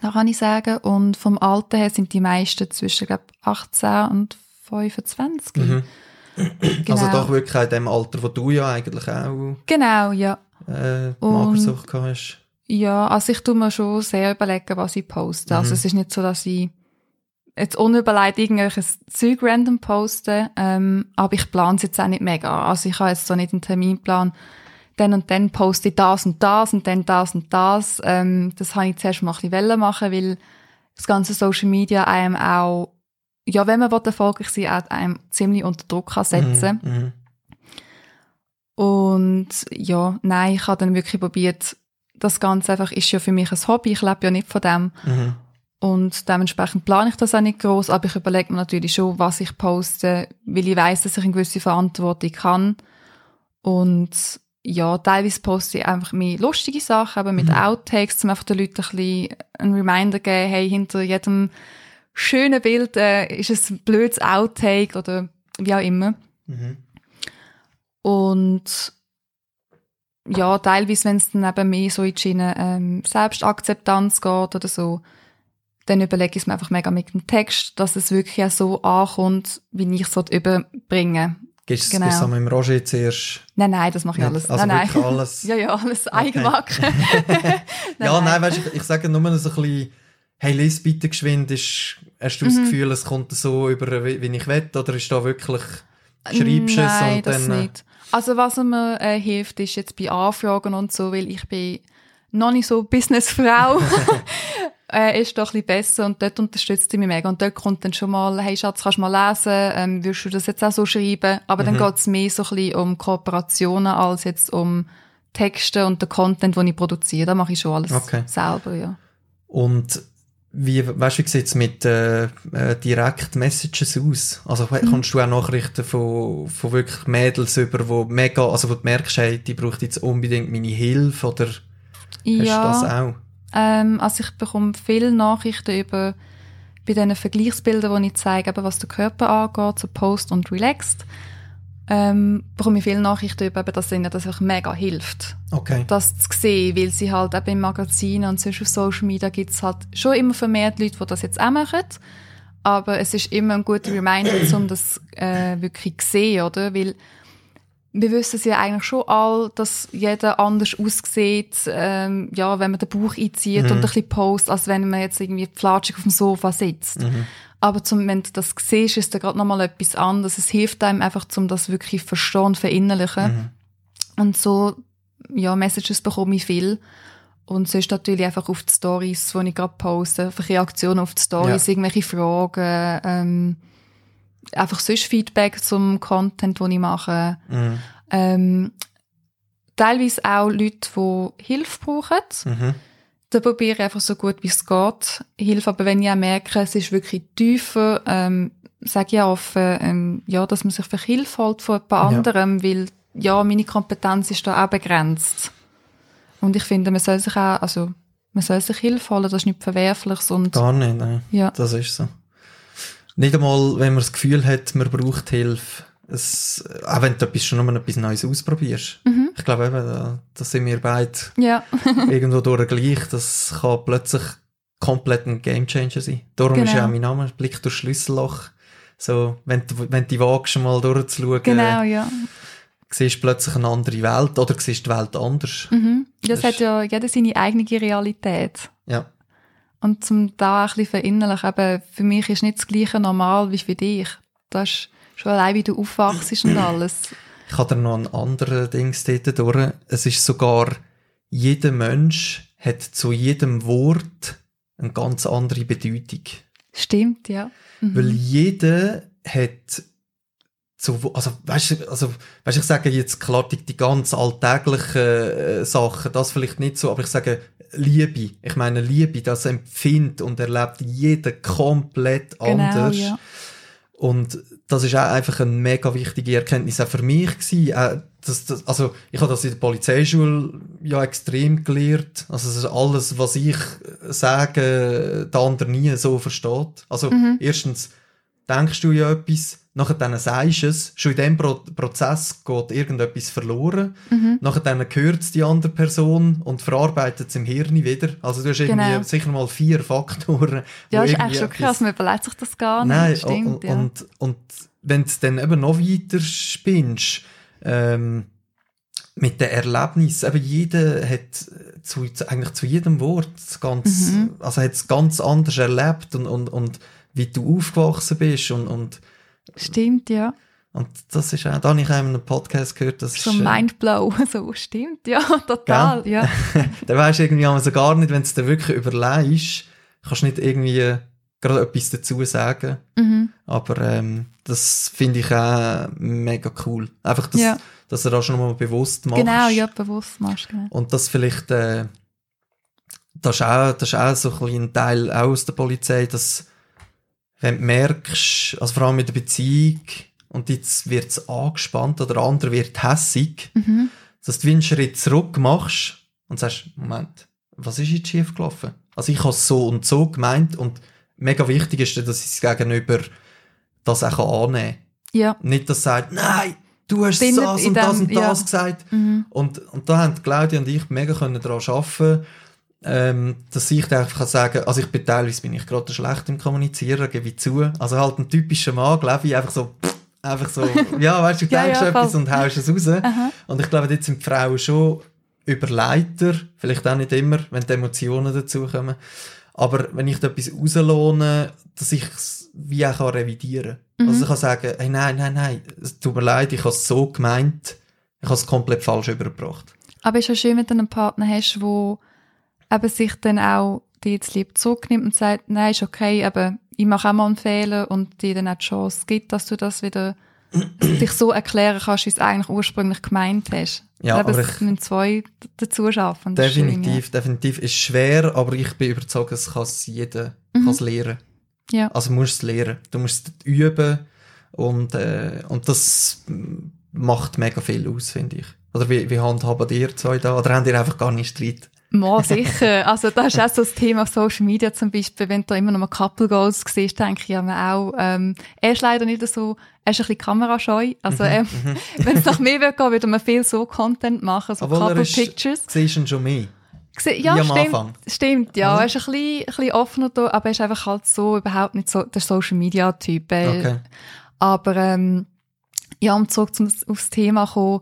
da kann ich sagen, und vom Alter her sind die meisten zwischen, glaube 18 und 25. mhm. Genau. Also doch wirklich in dem Alter, wo du ja eigentlich auch Genau, ja. äh, Magersucht gehabt hast. Ja, also ich tue mir schon sehr überlegen, was ich poste. Mhm. Also es ist nicht so, dass ich jetzt unüberlegt irgendwelches Zeug random poste, ähm, aber ich plane es jetzt auch nicht mega. Also ich habe jetzt so nicht einen Terminplan, dann und dann poste ich das und das und dann das und das. Ähm, das habe ich zuerst mal ein bisschen machen, weil das ganze Social Media einem auch, ja, wenn man erfolgreich sein will, auch einem ziemlich unter Druck kann setzen Mhm, mhm. und ja, nein, ich habe dann wirklich probiert, das Ganze einfach ist ja für mich ein Hobby, ich lebe ja nicht von dem. Mhm. Und dementsprechend plane ich das auch nicht groß, aber ich überlege mir natürlich schon, was ich poste, weil ich weiß, dass ich eine gewisse Verantwortung kann. Und ja, teilweise poste ich einfach mehr lustige Sachen, aber mit Mhm. Outtakes, um einfach den Leuten ein bisschen einen Reminder zu geben, hey, hinter jedem schönen Bild äh, ist es ein blödes Outtake oder wie auch immer. Mhm. Und ja, teilweise, wenn es dann eben mehr so in die Schiene ähm, Selbstakzeptanz geht oder so, dann überlege ich es mir einfach mega mit dem Text, dass es wirklich auch so ankommt, wie ich es überbringen Gibst Genau. genau. du mit dem Roger zuerst? Nein, nein, das mache ich alles. Also nein, wirklich nein. alles? ja, ja, alles Eigenmarke. ja, nein, weißt du, ich, ich sage nur so ein bisschen, hey, lies bitte geschwind, ist, hast du das Mhm. Gefühl, es kommt so über, wie, wie ich will, oder ist da wirklich, schreibst du es Nein, und das dann... äh, nicht. Also was mir äh, hilft, ist jetzt bei Anfragen und so, weil ich bin noch nicht so Businessfrau, äh, ist doch ein bisschen besser und dort unterstützt sie mich mega. Und dort kommt dann schon mal, hey Schatz, kannst du mal lesen, ähm, würdest du das jetzt auch so schreiben? Aber dann Mhm. geht's mehr so ein bisschen um Kooperationen als jetzt um Texte und den Content, den ich produziere. Da mache ich schon alles Okay. selber, ja. Und wie, weißt du, wie sieht es mit äh, äh, Direct Messages aus? Also Mhm. kommst du auch Nachrichten von, von wirklich Mädels über, wo mega, also wo du merkst, hey, die braucht jetzt unbedingt meine Hilfe, oder hast du das auch? Ähm, also ich bekomme viele Nachrichten über bei diesen Vergleichsbildern, wo ich zeige, eben, was der Körper angeht, so Post und Relaxed, ähm, bekomme ich viele Nachrichten über, dass ihnen das einfach mega hilft, Okay. das zu sehen, weil sie halt eben im Magazin und sonst auf Social Media gibt es halt schon immer vermehrt Leute, die das jetzt auch machen, aber es ist immer ein guter Reminder, um das äh, wirklich zu sehen, oder? Weil wir wissen es ja eigentlich schon all, dass jeder anders aussieht, ähm, ja, wenn man den Bauch einzieht Mhm. und ein bisschen post, als wenn man jetzt irgendwie flatschig auf dem Sofa sitzt. Mhm. Aber zum, wenn du das siehst, ist da gerade nochmal etwas anderes. Es hilft einem einfach, um das wirklich verstehen und verinnerlichen. Mhm. Und so, ja, Messages bekomme ich viel. Und sonst natürlich einfach auf die Stories, die ich gerade poste, einfach Reaktionen auf die Stories, irgendwelche Fragen, ähm, einfach sonst Feedback zum Content, den ich mache. Mhm. Ähm, teilweise auch Leute, die Hilfe brauchen. Mhm. Da probiere ich einfach so gut wie es geht. Hilfe, aber wenn ich auch merke, es ist wirklich tiefer, ähm, sage ich auch offen, ähm, ja, dass man sich für Hilfe holt von jemand Ja. anderem, weil, ja, meine Kompetenz ist da auch begrenzt. Und ich finde, man soll sich auch, also, man soll sich Hilfe holen, das ist nichts Verwerfliches und, Gar nicht, nein. ja. Das ist so. Nicht einmal, wenn man das Gefühl hat, man braucht Hilfe. Es, auch wenn du etwas, schon mal etwas Neues ausprobierst. Mhm. Ich glaube eben, da, da sind wir beide Ja, irgendwo durch gleich. Das kann plötzlich komplett ein Gamechanger sein. Darum ist Genau. ja auch mein Name, Blick durch Schlüsselloch. So, wenn du, wenn die wagst, mal durchzuschauen, genau, ja. siehst plötzlich eine andere Welt oder siehst die Welt anders. Mhm. Das, Das hat ja jeder seine eigene Realität. Ja. Und zum da ein bisschen verinnerlichen, eben, für mich ist nicht das gleiche normal wie für dich. Das ist schon allein, wie du aufwachst und alles. Ich habe da noch ein anderes Ding dort durch. Es ist sogar, jeder Mensch hat zu jedem Wort eine ganz andere Bedeutung. Stimmt, ja. Mhm. Weil jeder hat so, also, weißt also, weißt, ich sage jetzt klar, die, die ganz alltäglichen äh, Sachen, das vielleicht nicht so, aber ich sage Liebe. Ich meine, Liebe, das empfindet und erlebt jeder komplett Genau, anders. ja. Und das ist auch einfach eine mega wichtige Erkenntnis auch für mich gewesen. Auch das, das, also ich habe das in der Polizeischule ja extrem gelernt. Also es ist alles, was ich sage, der andere nie so versteht. Also Mhm. erstens denkst du ja etwas, nachher dann sagst du es, schon in dem Pro Prozess geht irgendetwas verloren, Mhm. nachher dann hört es die andere Person und verarbeitet es im Hirn wieder. Also du hast irgendwie Genau. sicher mal vier Faktoren. Ja, ist irgendwie eigentlich schon krass, man überlegt sich das gar nicht. Nein, Stimmt, und, ja. und, und wenn du dann eben noch weiter spinnst, ähm, mit den Erlebnissen, eben jeder hat zu, zu, eigentlich zu jedem Wort ganz, Mhm. also hat es ganz anders erlebt und, und, und wie du aufgewachsen bist und, und, Stimmt, ja. und das ist auch, da habe ich auch in einem Podcast gehört, das So ist, äh, Mindblow. So, stimmt, ja, total, ja. da weisst du irgendwie also gar nicht, wenn du es dir wirklich überlegst, kannst du nicht irgendwie gerade etwas dazu sagen. Mhm. Aber ähm, das finde ich auch mega cool. Einfach, dass, Ja. dass du das schon mal bewusst machst. Genau, ja, bewusst machst, genau. Und das vielleicht, äh, das, ist auch, das ist auch so ein, ein Teil auch aus der Polizei, dass wenn du merkst, also vor allem mit der Beziehung, und jetzt wird es angespannt oder der andere wird hässig, Mhm. dass du einen Schritt zurück machst und sagst, Moment, was ist jetzt schief gelaufen? Also ich habe es so und so gemeint und mega wichtig ist, dass ich das Gegenüber das auch annehmen kann. Ja. Nicht, dass sagt, nein, du hast Findet das und das dem- und das ja. gesagt. Mhm. Und, und da haben Claudia und ich mega können daran arbeiten, ähm, dass ich da einfach kann sagen, also ich bin teilweise bin ich gerade schlecht im Kommunizieren, gebe ich zu. Also halt ein typischer Mann, glaube ich, einfach so, pff, einfach so, ja, weißt du, du Ja, denkst ja, etwas und haust es raus. Aha. Und ich glaube, jetzt sind die Frauen schon Überleiter, vielleicht auch nicht immer, wenn die Emotionen dazukommen. Aber wenn ich da etwas rauslohne, dass ich es wie auch kann revidieren kann. Also ich kann sagen, hey, nein, nein, nein, es tut mir leid, ich habe es so gemeint, ich habe es komplett falsch übergebracht. Aber es ist ja schön, wenn du einen Partner hast, der eben sich dann auch dir jetzt lieb zurücknimmt und sagt, nein, ist okay, aber ich mache auch mal einen Fehler und dir dann auch die Chance gibt, dass du das wieder dich so erklären kannst, wie es eigentlich ursprünglich gemeint hast. Ja, aber aber es ich- müssen zwei dazu schaffen. das ist Definitiv, definitiv. Ist schwer, aber ich bin überzeugt, es kann jeder Mhm. kann's lernen. Ja. Also du musst es lernen. Du musst es üben und, äh, und das macht mega viel aus, finde ich. Oder wie, wie handhaben ihr zwei da? Oder habt ihr einfach gar nicht Streit? Mal sicher. Also das ist auch so das Thema auf Social Media zum Beispiel, wenn du immer noch mal Couple Goals siehst, denke ich ja mir auch, ähm, er ist leider nicht so, er ist ein bisschen kamerascheu. Also ähm, wenn es nach mir würde gehen, würde man viel so Content machen, so Obwohl Couple ist- Pictures. Siehst du ihn schon mehr? Ja, Wie stimmt. Stimmt, ja. Oder? Er ist ein bisschen, ein bisschen offener da, aber er ist einfach halt so überhaupt nicht so der Social Media Typ. Äh, Okay. Aber ähm, ja, um zurück zum, aufs Thema zu kommen,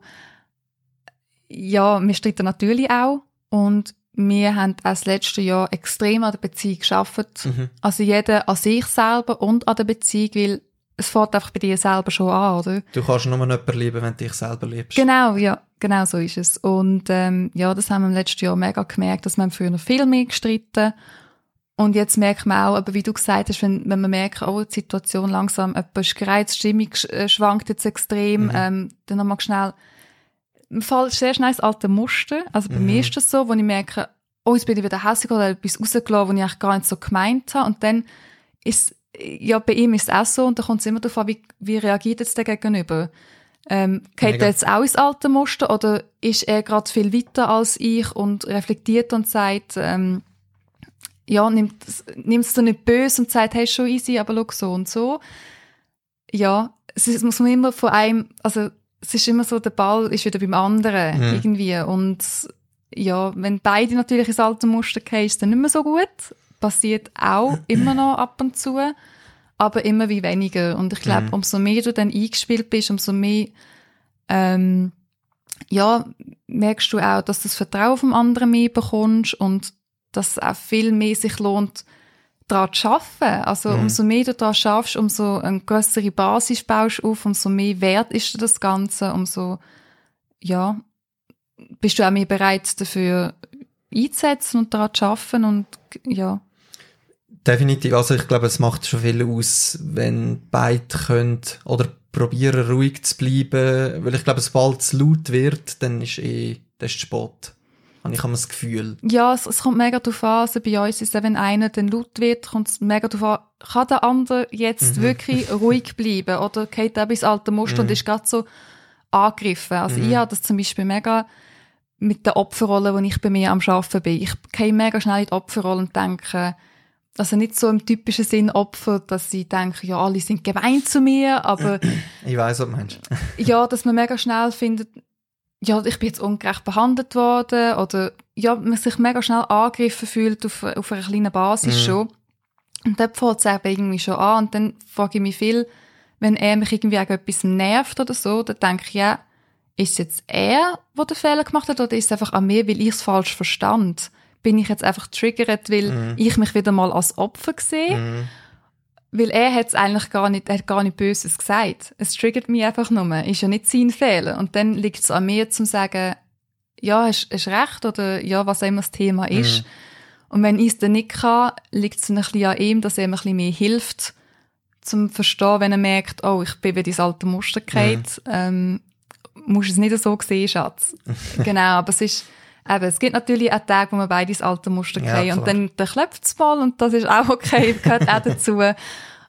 ja, wir streiten natürlich auch und wir haben auch das letzte Jahr extrem an der Beziehung gearbeitet. Mhm. Also jeder an sich selber und an der Beziehung, weil es fängt einfach bei dir selber schon an, oder? Du kannst nur jemanden lieben, wenn du dich selber liebst. Genau, ja, genau so ist es. Und ähm, ja, das haben wir im letzten Jahr mega gemerkt, dass wir früher noch viel mehr gestritten und jetzt merkt man auch, aber wie du gesagt hast, wenn, wenn man merkt, oh, die Situation langsam, ist gereizt, die Stimmung äh, schwankt jetzt extrem, Mhm. ähm, dann nochmal schnell, im Fall sehr schnell das alte Muster. Also bei Mhm. mir ist das so, wo ich merke, oh, jetzt bin ich wieder hässlich oder etwas rausgelassen, was ich eigentlich gar nicht so gemeint habe. Und dann ist, ja, bei ihm ist es auch so, und da kommt es immer darauf an, wie, wie reagiert jetzt der Gegenüber. Ähm, geht er jetzt auch ins alte Muster oder ist er gerade viel weiter als ich und reflektiert und sagt, ähm, ja, nimmt es so nicht böse und sagt, hey, schon easy, aber schau so und so. Ja, es muss man immer von einem, also es ist immer so, der Ball ist wieder beim anderen Mhm. irgendwie und ja, wenn beide natürlich ins alte Muster gehen, ist es dann nicht mehr so gut. Passiert auch immer noch ab und zu, aber immer wie weniger. Und ich glaube, Mhm. umso mehr du dann eingespielt bist, umso mehr ähm, ja, merkst du auch, dass du das Vertrauen vom anderen mehr bekommst und dass es auch viel mehr sich lohnt, daran zu arbeiten. Also Mhm. umso mehr du daran schaffst, umso eine größere Basis baust du auf, umso mehr wert ist dir das Ganze, umso, ja, bist du auch mehr bereit dafür einzusetzen und daran zu arbeiten und, ja. Definitiv. Also ich glaube, es macht schon viel aus, wenn beide können oder probieren ruhig zu bleiben, weil ich glaube, sobald es laut wird, dann ist eh, das spät. Habe ich immer das Gefühl. Ja, es, es kommt mega darauf an. Also bei uns ist es, wenn einer dann laut wird, kommt es mega darauf an, kann der andere jetzt Mhm. wirklich ruhig bleiben oder geht er bis alte Muster und ist gerade so angegriffen. Also Mhm. ich habe das zum Beispiel mega mit der Opferrolle, wo ich bei mir am Arbeiten bin. Ich gehe mega schnell in die Opferrolle und denke, also nicht so im typischen Sinn Opfer, dass ich denke, ja, alle sind gemein zu mir, aber Ich weiß, was du meinst. ja, dass man mega schnell findet, ja, ich bin jetzt ungerecht behandelt worden oder ja, man sich mega schnell angegriffen fühlt auf, auf einer kleinen Basis Mhm. schon. Und dort fängt es eben irgendwie schon an und dann frage ich mich viel, wenn er mich irgendwie wegen etwas nervt oder so, dann denke ich, ja, ist es jetzt er, der den Fehler gemacht hat oder ist es einfach an mir, weil ich es falsch verstand? Bin ich jetzt einfach triggert, weil Mhm. ich mich wieder mal als Opfer sehe? Mhm. Weil er hat es eigentlich gar nicht, er hat gar nicht Böses gesagt. Es triggert mich einfach nur. Ist ja nicht sein Fehler. Und dann liegt es an mir, zu sagen, ja, hast, hast recht oder ja, was auch immer das Thema ist. Mhm. Und wenn ich es dann nicht kann, liegt es ein bisschen an ihm, dass er mir ein bisschen mehr hilft, zum Verstehen, wenn er merkt, oh, ich bin wieder ins alte Muster gefallen. Ähm, musst es nicht so sehen, Schatz. genau, aber es ist, eben, es gibt natürlich auch Tage, wo wir beide ins alte Muster Ja, fallen und dann, dann klopft es mal und das ist auch okay, gehört auch dazu.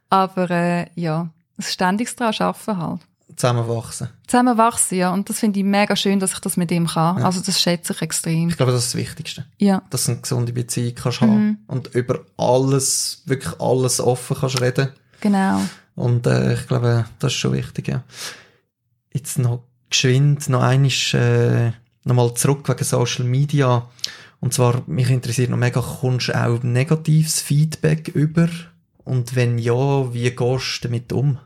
Aber äh, ja, ein ständiges daran arbeiten halt. Zusammenwachsen. Zusammen wachsen, ja. Und das finde ich mega schön, dass ich das mit ihm kann. Ja. Also das schätze ich extrem. Ich glaube, das ist das Wichtigste. Ja. Dass du eine gesunde Beziehung kannst Mhm. haben und über alles, wirklich alles offen kannst reden. Genau. Und äh, ich glaube, das ist schon wichtig, ja. Jetzt noch geschwind, noch einisch, äh, nochmal zurück wegen Social Media. Und zwar, mich interessiert noch mega, kommst du auch negatives Feedback über? Und wenn ja, wie gehst du damit um?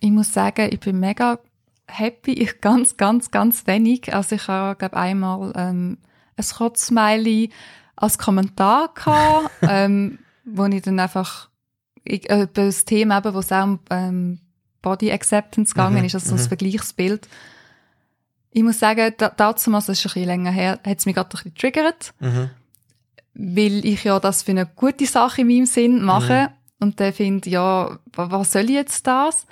Ich muss sagen, ich bin mega happy. Ich ganz, ganz, ganz wenig. Also ich habe, glaube einmal ähm, ein Kotzsmiley als Kommentar gehabt, ähm, wo ich dann einfach ich, äh, über das Thema eben, wo es auch um ähm, Body Acceptance gegangen Mhm, ist, also so ein mhm. Vergleichsbild. Ich muss sagen, da, dazu, das ist ein bisschen länger her, hat es mich gerade ein bisschen triggert, Mhm. weil ich ja das für eine gute Sache in meinem Sinn mache und dann finde, ja, wa- was soll ich jetzt das?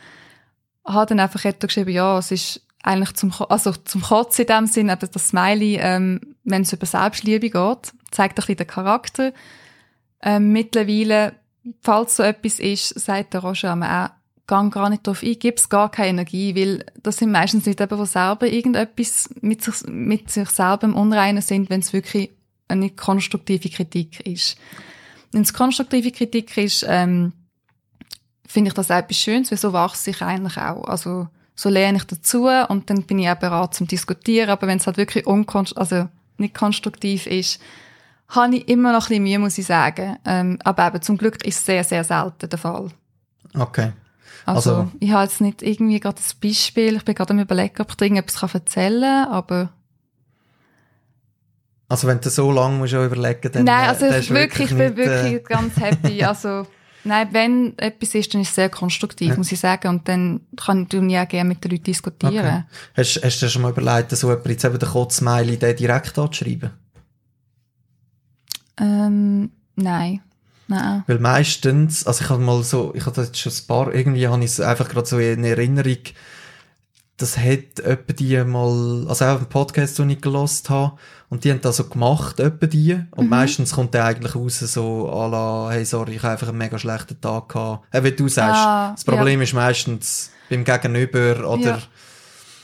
Habe dann einfach geschrieben, ja, es ist eigentlich zum, also zum Kotzen in dem Sinn, eben das Smiley, ähm, wenn es über Selbstliebe geht, zeigt ein bisschen den Charakter. Ähm, mittlerweile, falls so etwas ist, sagt der Roger auch, gang gar nicht drauf ein, gib's gar keine Energie, weil das sind meistens nicht eben, die selber irgendetwas mit sich, mit sich selber im Unreinen sind, wenn es wirklich eine konstruktive Kritik ist. Wenn es konstruktive Kritik ist, ähm, finde ich das etwas Schönes, weil so wachse ich eigentlich auch. Also so lerne ich dazu und dann bin ich auch bereit zum Diskutieren, aber wenn es halt wirklich unkonst also nicht konstruktiv ist, habe ich immer noch ein bisschen Mühe, muss ich sagen. Ähm, aber eben, zum Glück ist es sehr, sehr selten der Fall. Okay. Also, Also- ich habe jetzt nicht irgendwie gerade ein Beispiel. Ich bin gerade am überlegen, ob ich dir irgendetwas kann erzählen kann, aber Also wenn du so lange musst überlegen, dann nein, äh, also ich wirklich, ich bin nicht, wirklich äh, ganz happy. Also nein, wenn etwas ist, dann ist es sehr konstruktiv, Ja. muss ich sagen. Und dann kann ich ja gerne mit den Leuten diskutieren. Okay. Hast, hast du dir schon mal überlegt, so jemand jetzt eben den Kotzmiley den direkt anzuschreiben? Ähm, nein, nein. Weil meistens, also ich habe mal so, ich hatte jetzt schon ein paar, irgendwie habe ich es einfach gerade so in Erinnerung, das hat etwa die mal, also auch einen Podcast, den ich gelost habe, und die haben das so gemacht, etwa die, und Mhm. meistens kommt der eigentlich raus so, à la, hey, sorry, ich habe einfach einen mega schlechten Tag gehabt. Äh, wie du sagst, Ah, das Problem ist meistens beim Gegenüber, oder, Ja.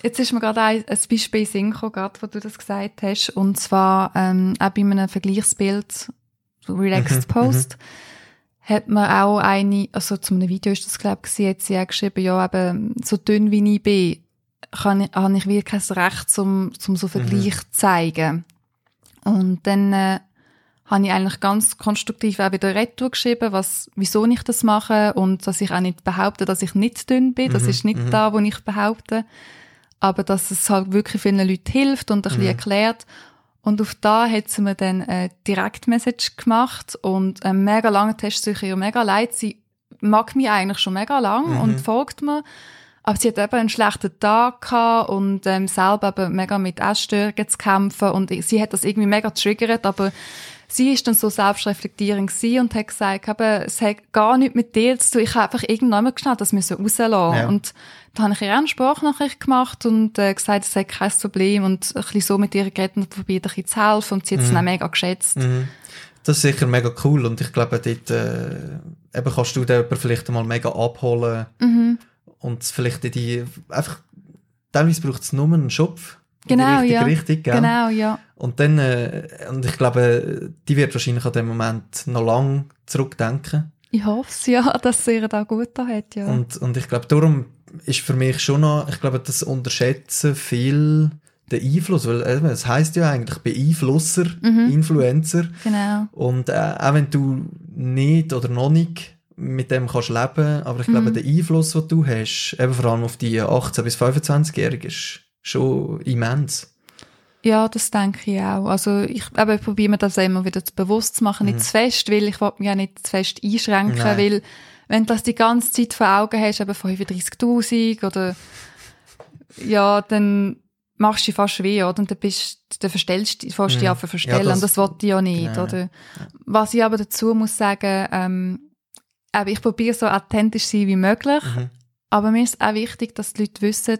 Jetzt ist mir gerade ein, ein Beispiel in Sinn gekommen, wo du das gesagt hast. Und zwar ähm, auch bei einem Vergleichsbild, Relaxed Mhm, Post, hat man auch eine, also zu einem Video ist das, glaube ich, hat sie auch geschrieben, ja, eben, so dünn wie ich bin, kann ich, habe ich wirklich kein Recht, zum, zum so Vergleich zu zeigen. Und dann äh, habe ich eigentlich ganz konstruktiv auch wieder Retour geschrieben, was, wieso ich das mache und dass ich auch nicht behaupte, dass ich nicht dünn bin. Das Mhm, ist nicht mhm. da, wo ich behaupte. aber dass es halt wirklich vielen Leuten hilft und ein bisschen Mhm. erklärt. Und auf da hat sie mir dann eine Direktmessage gemacht und einen mega langen Test sich ihr mega leid. Sie mag mich eigentlich schon mega lang Mhm. und folgt mir. Aber sie hat eben einen schlechten Tag gehabt und ähm, selber eben mega mit Essstörungen zu kämpfen und sie hat das irgendwie mega getriggert, aber sie ist dann so selbstreflektierend gewesen und hat gesagt, eben, es hat gar nichts mit dir zu tun. Ich habe einfach irgendwann mal geschnallt, das müssen rauslassen. Ja. Und da habe ich ihr auch eine Sprachnachricht gemacht und äh, gesagt, es sei kein Problem und ein bisschen so mit ihr geredet und probiert, ein bisschen zu helfen und sie hat es Mhm. dann auch mega geschätzt. Mhm. Das ist sicher mega cool und ich glaube, dort äh, eben kannst du den vielleicht mal mega abholen Mhm. und vielleicht in die, einfach, teilweise braucht es nur einen Schopf. Genau, in die richtige ja. Richtung, gell? Genau, ja. Und dann, äh, und ich glaube, die wird wahrscheinlich an dem Moment noch lang zurückdenken. Ich hoffe es, ja, dass sie ihr da gut da hat, ja. Und, und ich glaube, darum ist für mich schon noch, ich glaube, das unterschätzen viel den Einfluss, weil es heißt ja eigentlich Beeinflusser, Mhm. Influencer. genau. Und äh, auch wenn du nicht oder noch nicht mit dem kannst leben, aber ich glaube, Mhm. der Einfluss, den du hast, eben vor allem auf die 18- bis 25-Jährigen, ist schon immens. Ja, das denke ich auch. Also ich, probiere mir das immer wieder bewusst zu machen, nicht zu fest, weil ich will mich ja nicht zu fest einschränken, Mhm. Nein. weil wenn du das die ganze Zeit vor Augen hast, eben 35'000 oder ja, dann machst du fast weh, oder? Und dann bist dann verstellst du, fast dich Mhm. auf verstellen. Ja, das- und das wollte ich ja nicht, Genau. oder? Was ich aber dazu muss sagen, ähm, ich probiere so authentisch zu sein wie möglich. Mhm. Aber mir ist auch wichtig, dass die Leute wissen,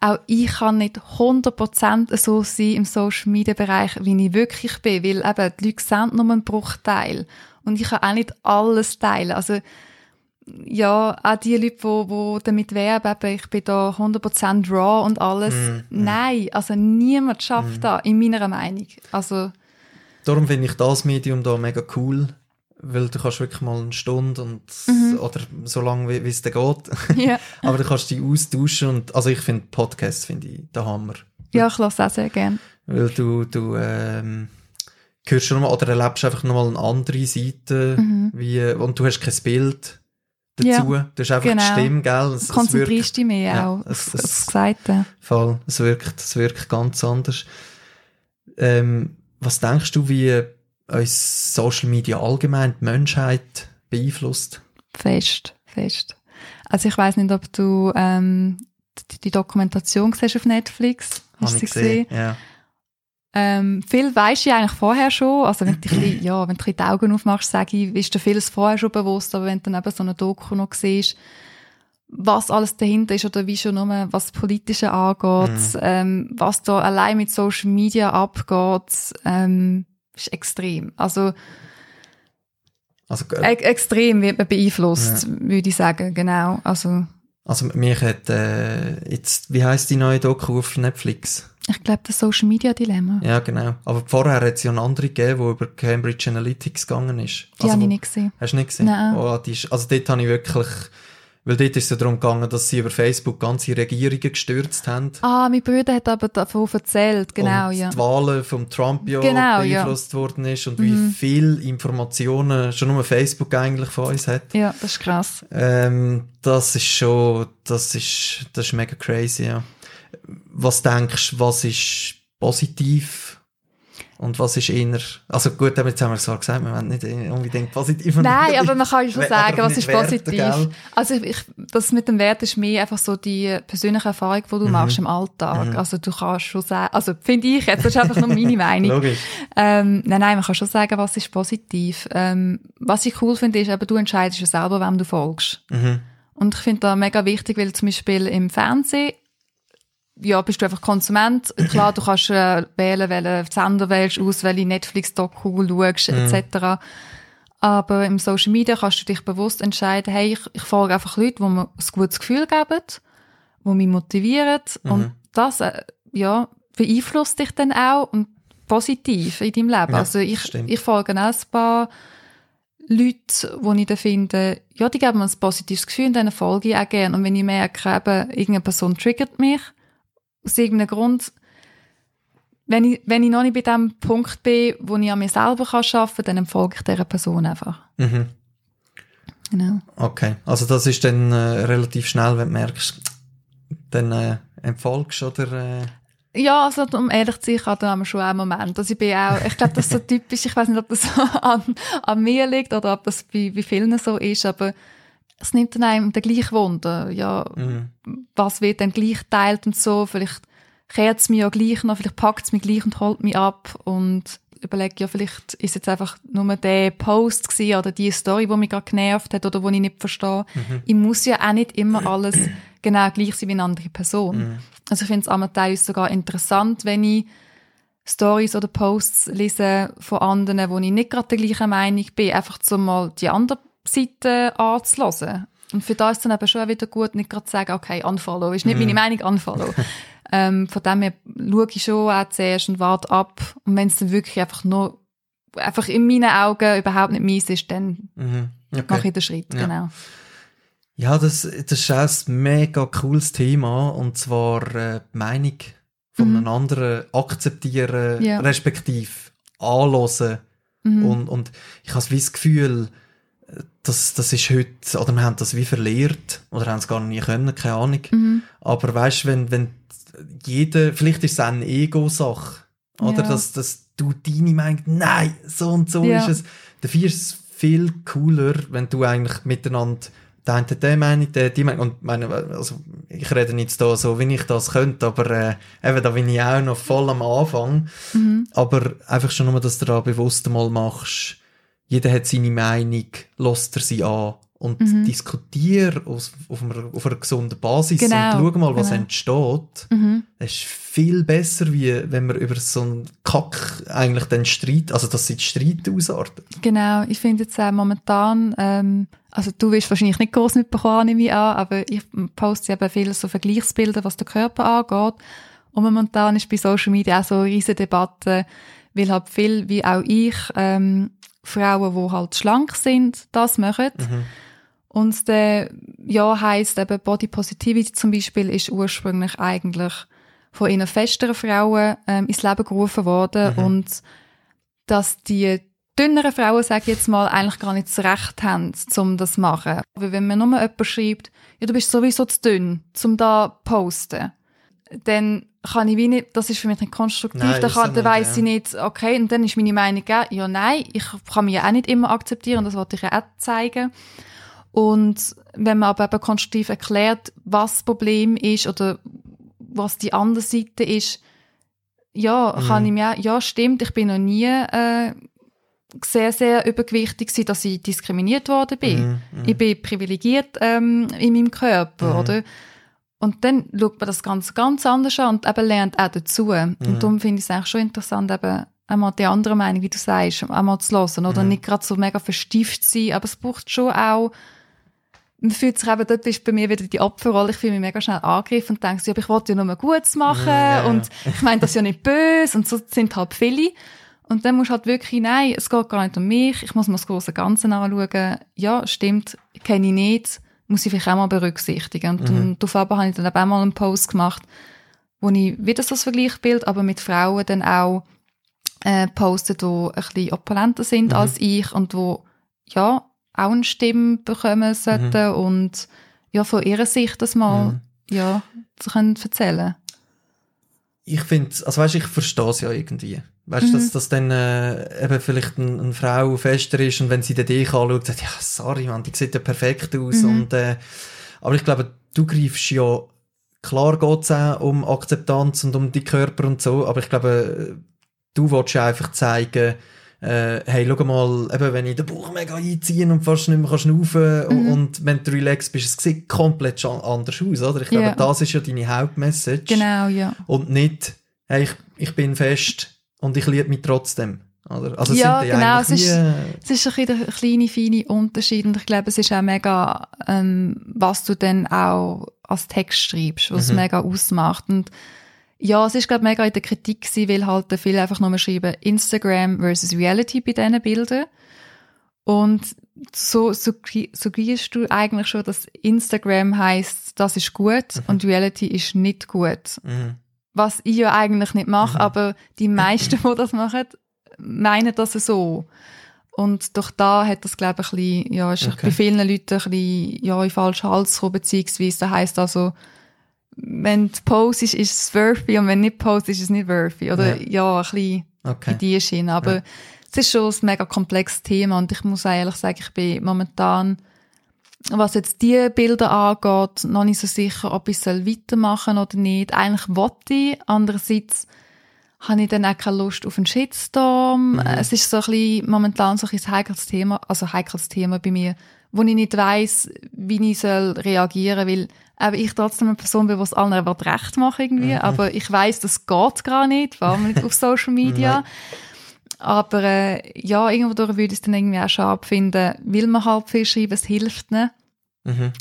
auch ich kann nicht 100% so sein im Social Media Bereich, wie ich wirklich bin, weil eben die Leute sehen nur einen Bruchteil. Und ich kann auch nicht alles teilen. Also, ja, auch die Leute, die, die damit werben, eben, ich bin da 100% raw und alles. Mhm. Nein, also niemand schafft das, in meiner Meinung. Also, Darum finde ich das Medium da mega cool, weil du kannst wirklich mal eine Stunde und, Mhm. oder so lange, wie es dir geht, ja, aber du kannst dich austauschen und, also ich finde Podcasts, finde ich, der Hammer. ja ich lasse auch sehr gerne. Weil du, du, ähm, hörst schon mal, oder erlebst einfach nochmal eine andere Seite, Mhm. wie, und du hast kein Bild dazu, du hast einfach genau. die Stimme, gell? Es, Konzentrierst dich mehr Ja, auch es- auf das Gesagte. voll, es wirkt, es wirkt ganz anders. Ähm, was denkst du, wie uns Social Media allgemein die Menschheit beeinflusst? Fest, fest. Also ich weiß nicht, ob du ähm, die, die Dokumentation siehst auf Netflix. Hast du ich sie gesehen? Ja. Ähm, viel weisst du ja eigentlich vorher schon. Also wenn du, ein bisschen- ja, wenn du die Augen aufmachst, sage ich, ist dir vieles vorher schon bewusst. Aber wenn du dann eben so eine Doku noch siehst, was alles dahinter ist oder wie schon nur, was das Politische angeht, Mhm. ähm, was da allein mit Social Media abgeht, ähm, ist extrem. Also Also, äh, e extrem wird man beeinflusst, würde ich sagen, genau. Also also mich hat, äh, jetzt, wie heißt die neue Doku auf Netflix? ich glaube, das Social Media Dilemma, Ja, genau. Aber vorher hat es ja eine andere gegeben, die über Cambridge Analytics gegangen ist. die also, habe ich nicht gesehen. Hast du nicht gesehen? Nein. Oh, ist, also dort habe ich wirklich, weil dort ist es ja darum gegangen, dass sie über Facebook ganze Regierungen gestürzt haben. Ah, mein Bruder hat aber davon erzählt, genau, und ja. die Wahlen vom Trump ja Genau, ja. beeinflusst worden ist und Mhm. wie viel Informationen schon nur Facebook eigentlich von uns hat. Ja, das ist krass. Ähm, das ist schon, das ist, das ist mega crazy, ja. Was denkst du, was ist positiv und was ist eher, also gut, jetzt haben wir es so gesagt, wir wollen nicht unbedingt positiv Nein, aber man kann schon sagen, was ist Werte, positiv. gell? Also ich, das mit dem Wert ist mehr einfach so die persönliche Erfahrung, die du Mhm. machst im Alltag. Mhm. Also du kannst schon sagen, also finde ich jetzt, das ist einfach nur meine Meinung. Logisch. Ähm, nein, nein, man kann schon sagen, was ist positiv. Ähm, was ich cool finde, ist, eben, du entscheidest ja selber, wem du folgst. Mhm. Und ich finde das mega wichtig, weil zum Beispiel im Fernsehen, ja, bist du einfach Konsument. Klar, du kannst äh, wählen, welchen Sender wählst aus, welche Netflix-Doku schaust, etc. Aber im Social Media kannst du dich bewusst entscheiden, hey, ich, ich folge einfach Leute, die mir ein gutes Gefühl geben, die mich motivieren. Mhm. Und das, äh, ja, beeinflusst dich dann auch und positiv in deinem Leben. Ja, also ich, stimmt. ich folge auch ein paar Leute, die ich dann finde, ja, die geben mir ein positives Gefühl und dann folge ich auch gerne. Und wenn ich merke, eben, irgendeine Person triggert mich, aus irgendeinem Grund, wenn ich, wenn ich noch nicht bei dem Punkt bin, wo ich an mir selber kann arbeiten kann, dann folge ich dieser Person einfach. Mhm. Genau. Okay, also das ist dann äh, relativ schnell, wenn du merkst, dann äh, entfolgst oder... Äh ja, also um ehrlich zu sein, hatte ich schon einen Moment. Also ich bin auch, ich glaube, das ist so typisch, ich weiß nicht, ob das an, an mir liegt oder ob das bei, bei vielen so ist, aber es nimmt dann einem den gleichen Wunder. Ja, mhm. was wird dann gleich teilt und so, vielleicht kehrt es mir ja gleich noch, vielleicht packt es mich gleich und holt mich ab und überlege, ja, vielleicht ist jetzt einfach nur der Post gewesen oder die Story, die mich gerade genervt hat oder die ich nicht verstehe. Mhm. Ich muss ja auch nicht immer alles genau gleich sein wie eine andere Person. Mhm. Also ich finde es am teilweise sogar interessant, wenn ich Stories oder Posts lese von anderen, wo ich nicht gerade der gleichen Meinung bin, einfach zum mal die andere Seite anzulassen. Und für das ist dann eben schon wieder gut, nicht gerade zu sagen, okay, unfollow, ist nicht mm. meine Meinung, unfollow. ähm, von dem her schaue ich schon auch zuerst und warte ab. Und wenn es dann wirklich einfach nur, einfach in meinen Augen überhaupt nicht meins ist, dann mhm. okay. mache ich den Schritt, ja. genau. Ja, das, das ist auch ein mega cooles Thema, und zwar äh, die Meinung von mhm. einem anderen akzeptieren, ja. respektive anhören. Mhm. Und, und ich habe das Gefühl, das, das ist heute, oder wir haben das wie verlehrt, oder haben es gar nie können, keine Ahnung. Mhm. Aber weißt du, wenn, wenn jeder, vielleicht ist es auch eine Ego-Sache, oder? Ja. Dass, dass du deine Meinung, nein, so und so ja. ist es. Dafür ist es viel cooler, wenn du eigentlich miteinander der eine die Meinung, der die Meinung. Und meine, also ich rede nicht da so, wie ich das könnte, aber äh, eben, da bin ich auch noch voll am Anfang. Mhm. Aber einfach schon nur, dass du da bewusst mal machst, jeder hat seine Meinung, lässt er sie an und mhm. diskutiere auf, auf, einer, auf einer gesunden Basis genau. und schau mal, was genau. entsteht. Mhm. Das ist viel besser, wie wenn man über so einen Kack eigentlich den Streit, also dass sie die Streit ausarten. Genau, ich finde jetzt auch momentan, ähm, also du wirst wahrscheinlich nicht groß mitbekommen, nehme ich an, aber ich poste eben viele so Vergleichsbilder, was den Körper angeht. Und momentan ist bei Social Media auch so eine riesige Debatte, weil halt viel, wie auch ich, ähm, Frauen, die halt schlank sind, das machen. Mhm. Und der, ja, heisst eben Body Positivity zum Beispiel ist ursprünglich eigentlich von eher festeren Frauen ähm, ins Leben gerufen worden mhm. und dass die dünneren Frauen, sage ich jetzt mal, eigentlich gar nicht das Recht haben, um das zu machen. Aber wenn mir nur jemand schreibt, ja, du bist sowieso zu dünn, um da zu posten, dann kann ich wie nicht, das ist für mich nicht konstruktiv, nein, da, kann, da weiss ja. ich nicht, okay, und dann ist meine Meinung, ja, nein, ich kann mich ja auch nicht immer akzeptieren, das wollte ich ja auch zeigen. Und wenn man aber eben konstruktiv erklärt, was das Problem ist oder was die andere Seite ist, ja, mhm. kann ich mir, ja, stimmt, ich bin noch nie äh, sehr, sehr übergewichtig gewesen, dass ich diskriminiert worden bin. Mhm. Mhm. Ich bin privilegiert ähm, in meinem Körper, mhm. oder? Und dann schaut man das ganz, ganz anders an und eben lernt auch dazu. Und mhm. darum finde ich es eigentlich schon interessant, eben einmal die andere Meinung, wie du sagst, einmal zu hören oder mhm. nicht gerade so mega verstift zu sein, aber es braucht schon auch man fühlt sich eben, dort ist bei mir wieder die Opferrolle, ich fühle mich mega schnell angegriffen und denke, ja, ich wollte ja nur Gutes machen ja, ja. und ich meine das ja nicht böse und so sind halt viele. Und dann musst du halt wirklich, nein, es geht gar nicht um mich, ich muss mir das große Ganze anschauen. Ja, stimmt, kenne ich nicht, muss ich vielleicht auch mal berücksichtigen. Und, mhm. darauf habe ich dann auch mal einen Post gemacht, wo ich wieder so das Vergleichsbild, aber mit Frauen dann auch äh, postet, die ein bisschen opulenter sind mhm. als ich und wo ja, auch eine Stimme bekommen sollten mhm. und ja, von ihrer Sicht das mal mhm. ja, zu können erzählen Ich finde, also weißt, ich verstehe es ja irgendwie. Weißt du, mhm. dass, dass dann äh, eben vielleicht eine, eine Frau fester ist und wenn sie den dich anschaut, sagt, ja, sorry, man, die sieht ja perfekt aus. Mhm. Und, äh, aber ich glaube, du greifst ja, klar geht es auch um Akzeptanz und um die Körper und so, aber ich glaube, du willst ja einfach zeigen, äh, hey, schau mal, eben, wenn ich den Bauch mega einziehe und fast nicht mehr schnaufen kann mhm. und wenn du relaxed bist, es sieht komplett anders aus, oder? Ich glaube, yeah. das ist ja deine Hauptmessage. Genau, ja. Und nicht, hey, ich, ich bin fest und ich liebe mich trotzdem. Oder? Also ja, genau. Es ist, es ist ein der kleine, feine Unterschied und ich glaube, es ist auch mega, ähm, was du dann auch als Text schreibst, was mhm. mega ausmacht. Und ja, es ist gerade mega in der Kritik gewesen, weil halt viele einfach nur schreiben Instagram versus Reality bei diesen Bildern. Und so suggierst du eigentlich schon, dass Instagram heißt, das ist gut mhm. und Reality ist nicht gut. Mhm. Was ich ja eigentlich nicht mache, mhm. aber die meisten, die das machen, meinen das so. Und durch da hat das, glaube ich, ein bisschen, ja, ist okay. bei vielen Leuten ein bisschen, ja, in falschen Hals gekommen, beziehungsweise, das heisst also, wenn du Pose ist, ist es worthy und wenn nicht Pose ist es nicht worthy. Oder ja, ja ein bisschen Okay. in die Schiene. Aber Ja. es ist schon ein mega komplexes Thema und ich muss ehrlich sagen, ich bin momentan, was jetzt die Bilder angeht, noch nicht so sicher, ob ich soll weitermachen oder nicht. Eigentlich wollte ich, andererseits habe ich dann auch keine Lust auf einen Shitstorm. Es ist so ein bisschen, momentan so ein bisschen heikles Thema, also heikles Thema bei mir, wo ich nicht weiss, wie ich soll reagieren soll, weil ich trotzdem eine Person bin, die es allen recht machen irgendwie, aber ich weiss, das geht gar nicht, vor allem nicht auf Social Media. Aber äh, ja, irgendwo durch würde ich es dann irgendwie auch schade finden, will man halt viel schreiben, es hilft nicht. Mhm.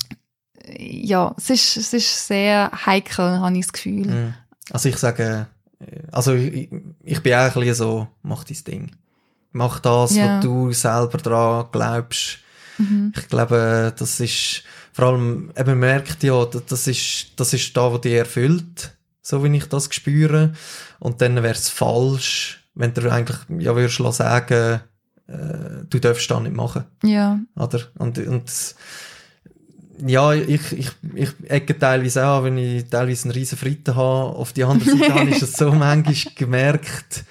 Ja, es ist, es ist sehr heikel, habe ich das Gefühl. Mhm. Also ich sage, äh, also ich, ich bin auch ein bisschen so, mach dein Ding. Mach das, Ja. was du selber dran glaubst. Mhm. Ich glaube, das ist, vor allem, eben man merkt ja, da- das ist, das ist da, was dich erfüllt, so wie ich das spüre. Und dann wäre es falsch, wenn du eigentlich, ja, würdest lassen sagen, äh, du darfst das nicht machen. Ja, Oder? Und, und ja, ich, ich, ich ecke teilweise auch, wenn ich teilweise einen riesen Fritten habe. Auf die andere Seite habe ich es so manchmal gemerkt,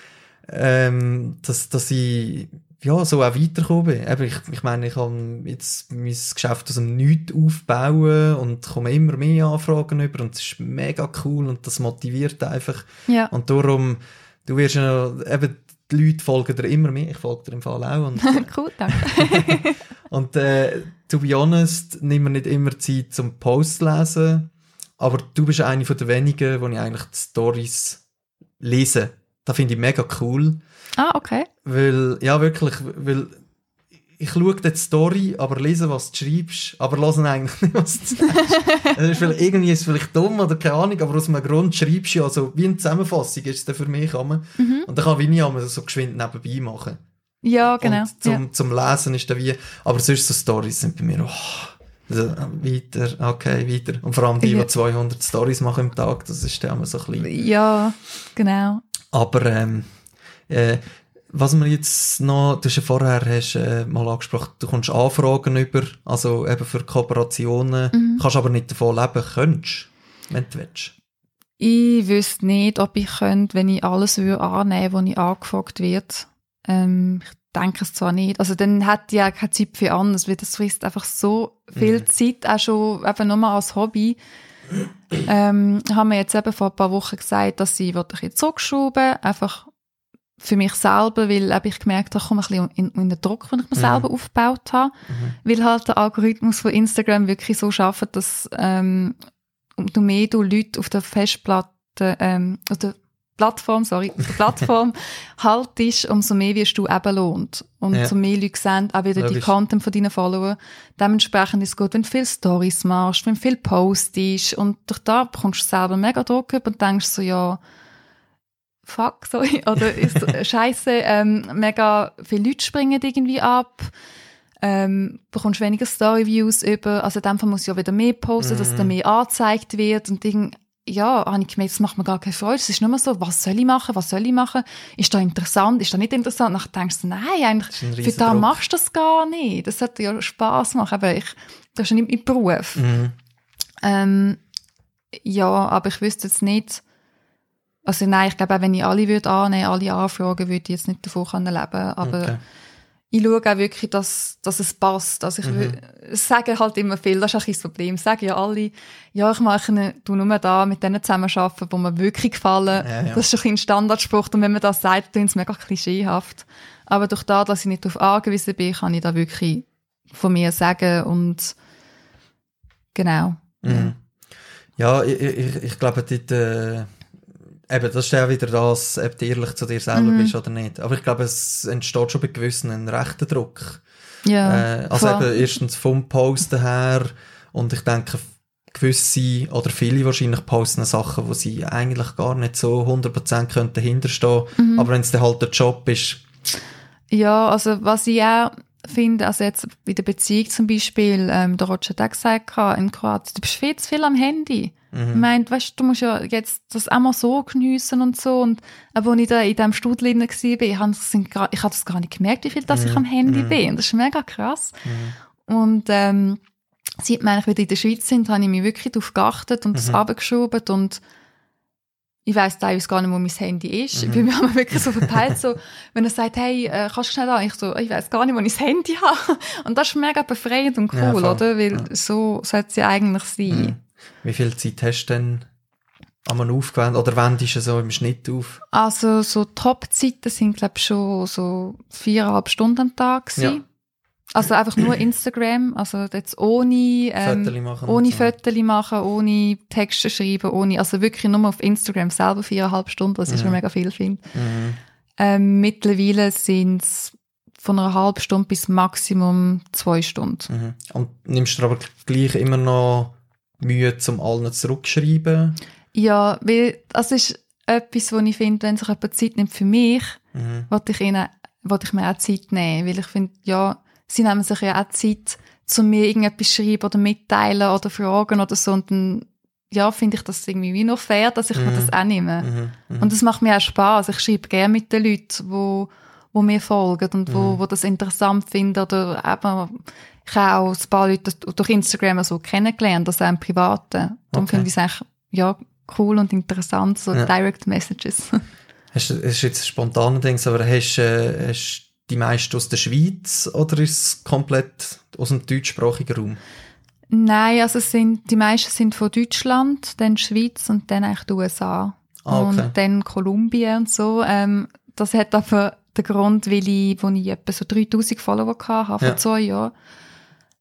ähm, dass, dass ich ja, so auch weitergekommen bin. Eben, ich, ich meine, ich kann jetzt mein Geschäft aus dem Nichts aufbauen und komme immer mehr Anfragen über und das ist mega cool und das motiviert einfach. ja. Und darum, du wirst ja, eben, die Leute folgen dir immer mehr, ich folge dir im Fall auch und cool, danke. und äh, to be honest, nimm mir nicht immer Zeit zum Post lesen, aber du bist eine von den wenigen, wo ich eigentlich die Stories lese. Das finde ich mega cool, ah, okay. weil, ja wirklich, weil ich schaue die Story, aber lese, was du schreibst, aber hören eigentlich nicht, was du sagst. Es ist vielleicht, irgendwie ist es vielleicht dumm oder keine Ahnung, aber aus einem Grund schreibst du ja so, wie eine Zusammenfassung ist es dann für mich. Mhm. Und dann kann ich nie so geschwind nebenbei machen. Ja, genau. Und zum, ja. zum Lesen ist dann wie, aber sonst so Stories sind bei mir, oh, also, weiter, okay, weiter. Und vor allem die, Ja. die 200 Stories machen im Tag, das ist dann immer so klein. ja, genau. Aber, ähm, äh, was wir jetzt noch, du hast ja vorher hast, äh, mal angesprochen, du kommst Anfragen über, also eben für Kooperationen, Mhm. kannst aber nicht davon leben, könntest, wenn du willst. Ich wüsste nicht, ob ich könnte, wenn ich alles würde annehmen würde, was ich angefragt wird. Ähm, ich denke es zwar nicht. Also dann hätte ich ja keine Zeit für anderes, weil das frisst einfach so viel Mhm. Zeit, auch schon eben nur mal als Hobby. ähm, haben wir jetzt eben vor ein paar Wochen gesagt, dass ich ein bisschen zurückschrauben einfach für mich selber, weil eben ich gemerkt habe, ich komme ein bisschen in, in den Druck, den ich mir Mhm. selber aufgebaut habe. Weil halt der Algorithmus von Instagram wirklich so schafft, dass ähm, umso mehr du Leute auf der Festplatte, ähm, auf der Plattform, sorry, auf der Plattform haltest, umso mehr wirst du eben lohnt. Und Ja. umso mehr Leute sehen auch wieder die Logisch. Content von deinen Followern. Dementsprechend ist es gut, wenn du viele Stories machst, wenn du viel postest und durch da bekommst du selber mega Druck und denkst so, ja, fuck, sorry, oder ist scheiße, ähm, mega viele Leute springen irgendwie ab, ähm, bekommst weniger Story-Views über, also in dem Fall muss ich ja wieder mehr posten, dass Mhm. dann mehr angezeigt wird und irgend, ja, habe ich gemerkt, das macht mir gar keine Freude, es ist nur so, was soll ich machen, was soll ich machen, ist da interessant, ist da nicht interessant, dann denkst du, nein, eigentlich, Das für da machst du das gar nicht, das sollte ja Spass machen, aber ich, das ist ja nicht mein Beruf. Mhm. Ähm, ja, aber ich wüsste jetzt nicht, also nein, ich glaube auch, wenn ich alle würde annehmen, alle Anfragen, würde ich jetzt nicht davon können leben, aber Okay. ich schaue auch wirklich, dass, dass es passt. Also ich Mhm. sagen halt immer viel, das ist auch ein Problem. Sagen ja alle, ja, ich mache du nur da mit denen zusammenarbeiten, die mir wirklich gefallen. Ja, ja. Das ist ein, ein Standardspruch und wenn man das sagt, klingt es mega klischeehaft. Aber durch das, dass ich nicht darauf angewiesen bin, kann ich da wirklich von mir sagen und genau. Mhm. Ja, ich, ich, ich glaube, dort, äh, eben, das ist ja wieder das, ob du ehrlich zu dir selber Mhm. bist oder nicht. Aber ich glaube, es entsteht schon bei gewissen ein rechter Druck. Ja, äh, also voll. eben erstens vom Posten her und ich denke, gewisse oder viele wahrscheinlich posten Sachen, wo sie eigentlich gar nicht so 100% könnten hinterstehen. Mhm. Aber wenn es dann halt der Job ist, Ja, also was ich auch finde, also jetzt bei der Beziehung zum Beispiel, ähm, der Roger hat auch gesagt, in Kroatien, du bist viel zu viel am Handy. Mhm. Ich meine, weißt du, musst ja jetzt das auch mal so geniessen und so. Und auch als ich da in diesem Studio war, ich habe das, ich habe das gar nicht gemerkt, wie viel dass ich Mhm. am Handy Mhm. bin. Das ist mega krass. Mhm. Und ähm, seit wir eigentlich wieder in der Schweiz sind, habe ich mich wirklich darauf geachtet und Mhm. das abgeschoben und ich weiss teilweise gar nicht, wo mein Handy ist. Mhm. Ich bin mir immer wirklich so verpeilt, so, wenn er sagt, hey, äh, kannst du schnell an? Ich so, ich weiss gar nicht, wo ich das Handy habe. Und das ist mega befreiend und cool, Ja, oder? Weil Ja. so sollte es ja eigentlich sein. Mhm. Wie viel Zeit hast du denn einmal aufgewendet? Oder wendest du so im Schnitt auf? Also so Top-Zeiten sind, glaube ich, schon so viereinhalb Stunden am Tag gewesen. Ja. Also einfach nur Instagram, also jetzt ohne, ähm, Fotos machen? ohne so? Fotos machen, ohne Texte schreiben, ohne, also wirklich nur auf Instagram selber viereinhalb Stunden, was ich Mhm. schon mega viel finde. Mhm. Ähm, mittlerweile sind es von einer halben Stunde bis Maximum zwei Stunden. Mhm. Und nimmst du aber gleich immer noch Mühe, zum allen zurückschreiben? Ja, weil das ist etwas, wo ich finde, wenn sich jemand Zeit nimmt für mich, Mhm. wollte ich ihnen, wollte ich mir auch Zeit nehmen, weil ich finde, ja, sie nehmen sich ja auch Zeit, zu mir irgendetwas schreiben oder mitteilen oder fragen oder so und dann, ja, finde ich das irgendwie wie noch fair, dass ich mir Mhm. das auch nehme. Mhm. Mhm. Und es macht mir auch Spaß. Ich schreibe gerne mit den Leuten, wo, wo mir folgen und wo, Mhm. wo das interessant finden oder eben, ich habe auch ein paar Leute durch Instagram so kennengelernt, also auch im Privaten. Darum Okay. finde ich es eigentlich, ja, cool und interessant, so Ja. Direct Messages. Hast es ist jetzt ein spontaner Ding, aber hast, äh, hast die meisten aus der Schweiz oder ist es komplett aus dem deutschsprachigen Raum? Nein, also sind, die meisten sind von Deutschland, dann Schweiz und dann eigentlich die USA. Ah, okay. Und dann Kolumbien und so. Ähm, das hat aber den Grund, weil ich, wo ich etwa so 3000 Follower hatte, vor Ja. zwei Jahren,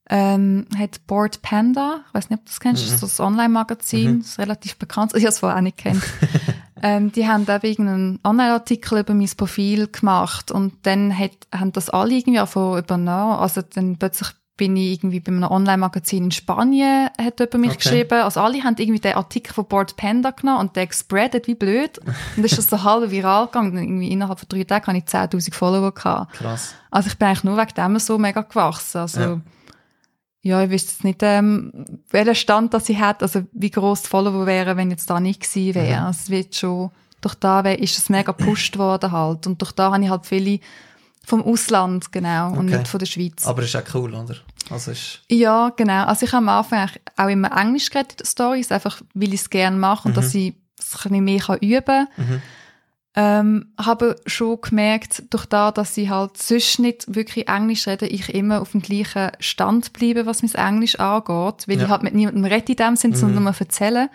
ähm, hat Board Panda, ich weiß nicht, ob du das kennst, Mhm. das ist ein Online-Magazin, Mhm. das ist relativ bekannt, ich habe es vorher auch nicht kennt. ähm, die haben eben irgendeinen Online-Artikel über mein Profil gemacht und dann hat, haben das alle irgendwie davon übernommen. Also dann plötzlich bin ich irgendwie bei einem Online-Magazin in Spanien, hat über mich Okay. geschrieben. Also alle haben irgendwie den Artikel von Board Panda genommen und den gespreadet wie blöd. Und dann ist das so halb viral gegangen. Dann irgendwie innerhalb von drei Tagen habe ich 10.000 Follower gehabt. Krass. Also ich bin eigentlich nur wegen dem so mega gewachsen. Also Ja. Ja, ich wüsste jetzt nicht, ähm, welchen Stand das ich hätte, also wie gross die Follower wären, wenn jetzt da nicht gewesen wäre. Mhm. Also es wird schon, durch da ist es mega gepusht worden halt. Und durch da habe ich halt viele vom Ausland, genau, und Okay. nicht von der Schweiz. Aber ist auch cool, oder? Also ist, Ja, genau. Also ich habe am Anfang auch immer Englisch geredet in den Stories, einfach weil ich es gerne mache und Mhm. dass ich es ein bisschen mehr kann üben kann. mhm. Ähm, habe schon gemerkt, durch da, dass ich halt sonst nicht wirklich Englisch rede, ich immer auf dem gleichen Stand bleibe, was mein Englisch angeht, weil Ja. ich halt mit niemandem rede in dem Sinn, Mhm. sondern nur erzählen.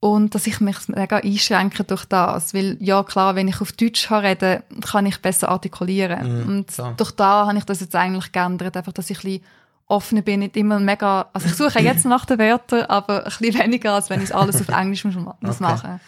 Und dass ich mich mega einschränke durch das. Weil, ja klar, wenn ich auf Deutsch reden kann ich besser artikulieren. Mhm, Und klar. durch da habe ich das jetzt eigentlich geändert, einfach, dass ich ein bisschen offener bin, nicht immer mega, also ich suche jetzt nach den Wörtern, aber ein bisschen weniger, als wenn ich alles auf Englisch muss, muss Okay. machen.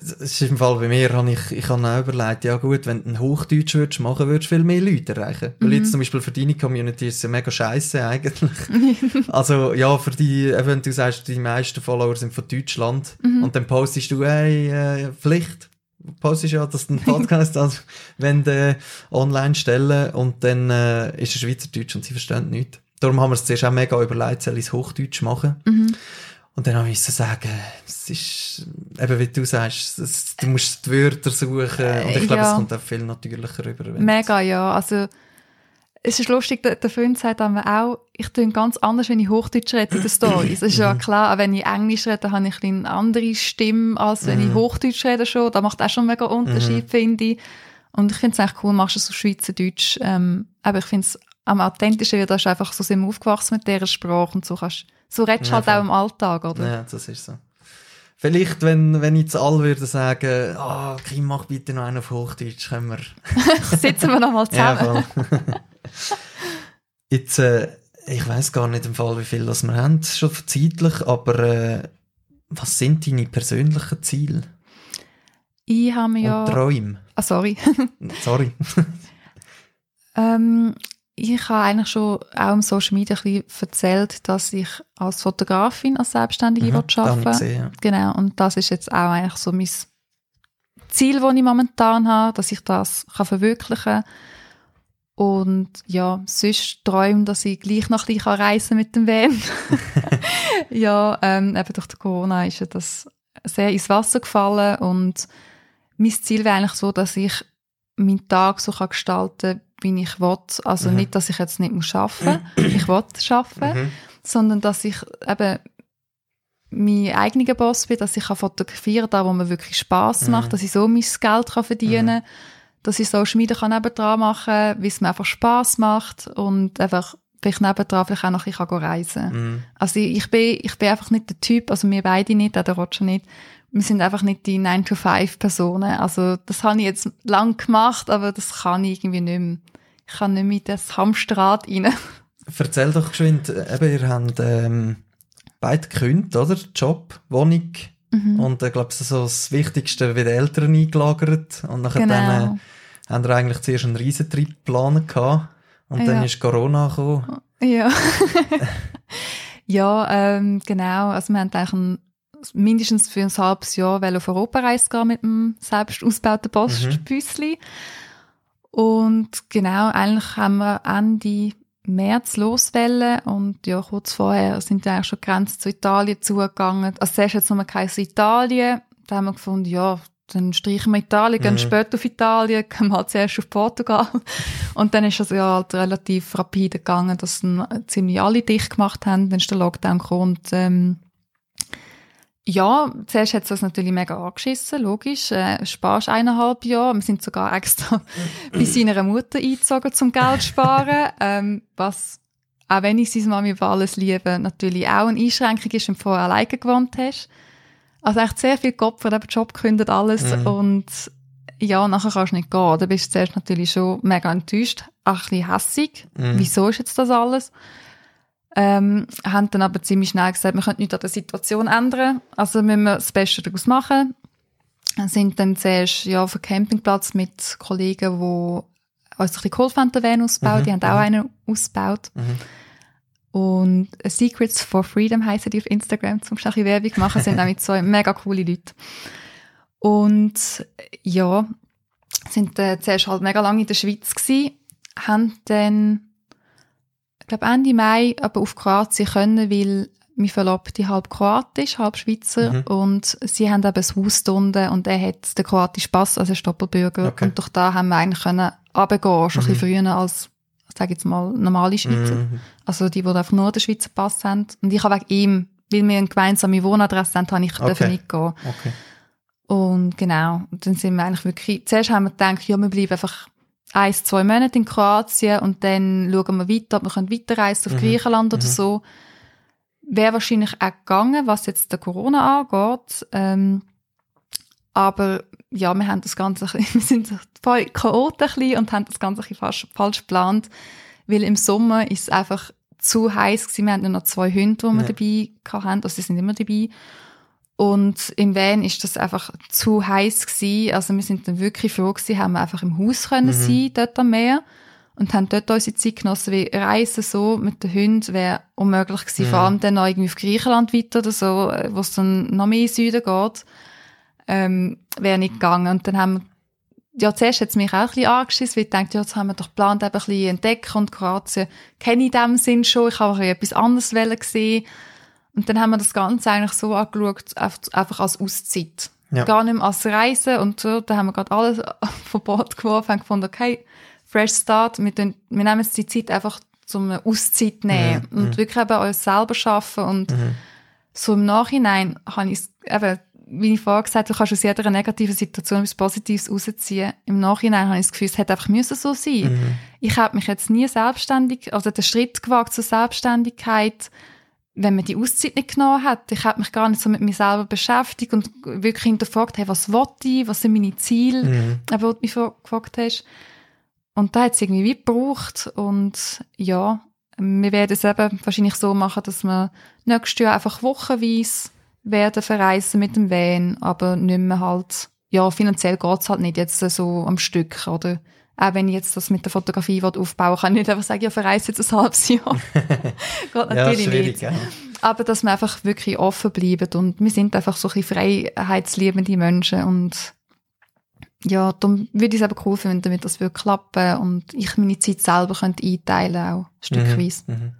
Es ist im Fall bei mir, habe ich, ich habe auch überlegt, ja gut, wenn du ein Hochdeutsch würdest machen, würdest du viel mehr Leute erreichen. Weil Mhm. jetzt zum Beispiel für deine Community ist es ja mega scheiße eigentlich. also ja, für die, wenn du sagst, die meisten Follower sind von Deutschland Mhm. und dann postest du, hey, äh, Pflicht, postest ja, dass du einen Podcast also, wenn du online stellen und dann äh, ist es Schweizerdeutsch und sie verstehen nichts. Darum haben wir es zuerst auch mega überlegt, soll ich es Hochdeutsch machen. Mhm. Und dann habe ich so sagen, es ist, eben wie du sagst, es, du musst die Wörter suchen. Und ich glaube, Ja. es kommt auch viel natürlicher rüber. Mega, ja. Also, es ist lustig, der, der Freund sagt aber auch, ich tue ganz anders, wenn ich Hochdeutsch rede in den Stories. Es ist ja klar, auch wenn ich Englisch rede, habe ich eine andere Stimme, als wenn ich Mhm. Hochdeutsch rede schon. Da macht auch schon mega Unterschied, finde ich. Und ich finde es echt cool, machst du so Schweizerdeutsch. Ähm, aber ich finde es am authentischen, weil du hast einfach so sind wir aufgewachsen mit dieser Sprache und so kannst, so redest du Ja, halt auch im Alltag, oder? Ja, das ist so. Vielleicht, wenn, wenn ich zu all würde sagen, ah, Kim, mach bitte noch einen auf Hochdeutsch, können wir. Sitzen wir nochmal Ja, zusammen. voll. Jetzt, äh, ich weiß gar nicht im Fall, wie viel das wir haben, schon zeitlich, aber äh, was sind deine persönlichen Ziele ich habe mir ja... und Träume? Ah, sorry. Sorry. Ähm, ich habe eigentlich schon auch im Social Media ein bisschen erzählt, dass ich als Fotografin, als Selbstständige Mhm, arbeiten ja. Genau, und das ist jetzt auch eigentlich so mein Ziel, das ich momentan habe, dass ich das kann verwirklichen kann. Und ja, sonst träume, dass ich gleich noch ein bisschen reisen mit dem Van. ja, ähm, eben durch die Corona ist ja das sehr ins Wasser gefallen und mein Ziel wäre eigentlich so, dass ich meinen Tag so kann gestalten wie ich will. Also Mhm. nicht, dass ich jetzt nicht muss arbeiten muss. ich will arbeiten Mhm. sondern dass ich eben mein eigener Boss bin, dass ich fotografieren kann, da wo mir wirklich Spaß Mhm. macht, dass ich so mein Geld kann verdienen kann, dass ich Social Media kann nebendran machen kann, wie es mir einfach Spaß macht und einfach vielleicht nebendran vielleicht auch noch ein bisschen reisen kann. Mhm. Also ich, ich bin, ich bin einfach nicht der Typ, also wir beide nicht, auch der Roger nicht. Wir sind einfach nicht die 9-to-5-Personen. Also das habe ich jetzt lang gemacht, aber das kann ich irgendwie nicht mehr. Ich kann nicht mehr in das Hamsterrad rein. Erzähl doch geschwind, äh, eben, ihr habt ähm, beide gekündigt, oder? Job, Wohnung Mhm. und ich glaube, so das Wichtigste wie die Eltern eingelagert und nachher dann Genau. äh, haben wir eigentlich zuerst einen Riesentrip geplant gehabt und dann Ja. ist Corona gekommen. Ja. ja, ähm, genau. Also wir haben eigentlich ein, mindestens für ein halbes Jahr auf Europareise gehen mit dem selbst ausgebauten Postbüssli. Und genau, eigentlich haben wir Ende März loswählen und ja, kurz vorher sind wir eigentlich schon Grenzen zu Italien zugegangen. Also zuerst jetzt noch kein Italien. Da haben wir gefunden, ja, dann streichen wir Italien, gehen Mhm. später auf Italien, gehen wir halt zuerst auf Portugal. Und dann ist es ja halt relativ rapide gegangen, dass dann ziemlich alle dicht gemacht haben. Dann ist der Lockdown gekommen und ähm, ja, zuerst hat es uns natürlich mega angeschissen, logisch. Äh, sparst eineinhalb Jahre. Wir sind sogar extra bei seiner Mutter eingezogen zum Geld sparen, ähm, was, auch wenn ich seine Mami über alles liebe, natürlich auch eine Einschränkung ist, wenn du vorher alleine gewohnt hast. Also echt sehr viel Kopf von dem Job gekündigt, alles. Mhm. Und ja, nachher kannst du nicht gehen. Da bist du zuerst natürlich schon mega enttäuscht, auch ein bisschen hässig. Mhm. Wieso ist jetzt das alles? Ähm, haben dann aber ziemlich schnell gesagt, wir können nichts an der Situation ändern. Also müssen wir das Beste daraus machen. Wir sind dann zuerst ja, auf dem Campingplatz mit Kollegen, die uns ein bisschen geholfen haben, den Van auszubauen. Mhm, Die haben auch mhm. einen ausgebaut. Mhm. Und Secrets for Freedom heissen die auf Instagram, zum bisschen Werbung machen, sind nämlich zwei mega coole Leute. Und ja, sind äh, zuerst halt mega lange in der Schweiz gsi, haben dann, glaube Ende Mai, aber auf Kroatien können, weil mein Verlobte halb kroatisch, halb Schweizer Mhm. und sie haben eben ein Haus drunten und er hat den kroatischen Pass, also ist Doppelbürger Okay. und durch da haben wir eigentlich können runtergehen, schon ein bisschen früher als, sage jetzt mal, normale Schweizer. Mhm. Also die, die einfach nur den Schweizer Pass haben. Und ich habe wegen ihm, weil wir eine gemeinsame Wohnadresse haben, habe ich Okay. nicht gehen. Okay. Und genau, und dann sind wir eigentlich wirklich, zuerst haben wir gedacht, ja, wir bleiben einfach ein, zwei Monate in Kroatien und dann schauen wir weiter, ob wir können weiterreisen auf Mhm. Griechenland oder Mhm. so. Wäre wahrscheinlich auch gegangen, was jetzt der Corona angeht. Ähm, aber ja, wir haben das Ganze, wir sind voll bisschen und haben das Ganze fast, falsch geplant, weil im Sommer ist es einfach zu heiß gewesen. Wir hatten ja noch zwei Hunde, die wir Ja. dabei hatten, also sie sind immer dabei. Und im Van ist das einfach zu heiß gewesen. Also wir sind dann wirklich froh gewesen, haben wir einfach im Haus können Mhm. sein, dort am Meer. Und haben dort unsere Zeit genossen, weil Reisen so mit den Hunden wäre unmöglich gewesen. Mhm. Vor allem dann noch irgendwie auf Griechenland weiter oder so, äh, wo es dann noch mehr in den Süden geht, ähm, wäre nicht gegangen. Und dann haben wir, ja, zuerst hat es mich auch ein bisschen angeschissen, weil ich dachte, ja, jetzt haben wir doch geplant, eben ein bisschen entdecken und Kroatien kenne ich in dem Sinn schon, ich habe ein bisschen etwas anderes wollen sehen. Und dann haben wir das Ganze eigentlich so angeschaut, einfach- als Auszeit. Ja. Gar nicht mehr als Reisen und so. Da haben wir gerade alles von Bord geworfen und gefunden, okay, fresh start, wir, tun, wir nehmen jetzt die Zeit einfach zum Auszeit nehmen Mhm, und wirklich eben uns selber schaffen und Mhm. so im Nachhinein habe ich es eben, wie ich vorher gesagt habe, du kannst aus jeder negativen Situation etwas Positives rausziehen. Im Nachhinein habe ich das Gefühl, es hätte einfach müssen so sein. Mhm. Ich habe mich jetzt nie selbstständig, also den Schritt gewagt zur Selbstständigkeit, wenn man die Auszeit nicht genommen hat. Ich habe mich gar nicht so mit mir selber beschäftigt und wirklich hinterfragt, hey, was will ich, was sind meine Ziele, Mhm. wo du mich gefragt hast. Und da hat es irgendwie wie gebraucht und ja, wir werden es eben wahrscheinlich so machen, dass wir nächstes Jahr einfach wochenweise werden verreisen mit dem Van, aber nicht mehr halt, ja, finanziell geht's halt nicht jetzt so am Stück, oder? Auch wenn ich jetzt das mit der Fotografie will aufbauen kann ich nicht einfach sagen, ja, verreise jetzt ein halbes Jahr. Geht Ja, natürlich schwierig, nicht. ja. Aber dass wir einfach wirklich offen bleiben und wir sind einfach so ein bisschen freiheitsliebende Menschen und ja, darum würde ich es eben cool finden, damit das würde klappen und ich meine Zeit selber könnte einteilen auch, stückweise. Mhm. Mhm.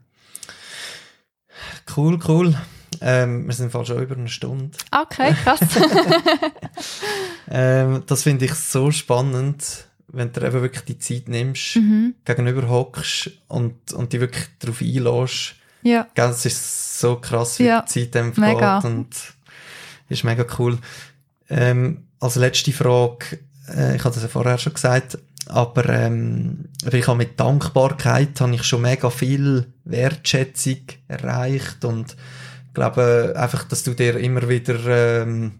Cool, cool. Ähm, wir sind fast schon über eine Stunde. Okay, krass. Ähm, das finde ich so spannend, wenn du eben wirklich die Zeit nimmst, mhm. gegenüber hockst und, und dich wirklich darauf einlässt, Ja. Gell, es ist so krass, wie Ja, die Zeit dem mega. geht und ist mega cool. Ähm, als letzte Frage, äh, ich hatte das ja vorher schon gesagt, aber ähm, ich habe mit Dankbarkeit habe ich schon mega viel Wertschätzung erreicht und glaube einfach, dass du dir immer wieder ähm,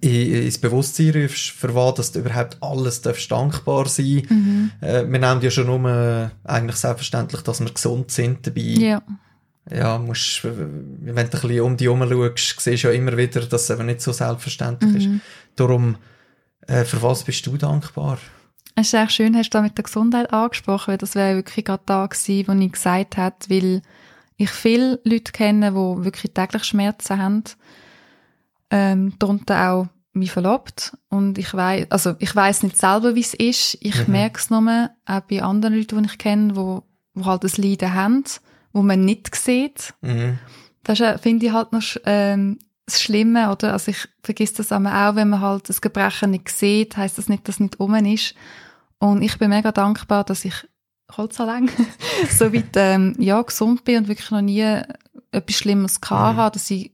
ins Bewusstsein rufst, für was dass du überhaupt alles darfst dankbar sein. Mhm. Äh, wir nehmen ja schon nur äh, eigentlich selbstverständlich, dass wir gesund sind dabei Ja. ja, musst, wenn du ein bisschen um dich herum schaust, siehst du ja immer wieder, dass es eben nicht so selbstverständlich ist. Mhm. Darum, äh, für was bist du dankbar? Es ist echt schön, hast du da mit der Gesundheit angesprochen, weil das wäre wirklich gerade da gewesen, wo ich gesagt habe, weil ich viele Leute kenne, die wirklich täglich Schmerzen haben. Ähm, darunter auch mein Verlobt. Und ich weiß, also ich weiß nicht selber, wie es ist. Ich Mhm. merke es nur, auch bei anderen Leuten, die ich kenne, wo, wo halt das Leiden haben, wo man nicht sieht. Mhm. Das finde ich halt noch ähm, das Schlimme, oder? Also ich vergiss das auch, wenn man halt das Gebrechen nicht sieht, heißt das nicht, dass es nicht um ist. Und ich bin mega dankbar, dass ich Holz lang so weit ähm, ja, gesund bin und wirklich noch nie etwas Schlimmes gehabt Mhm. habe, dass ich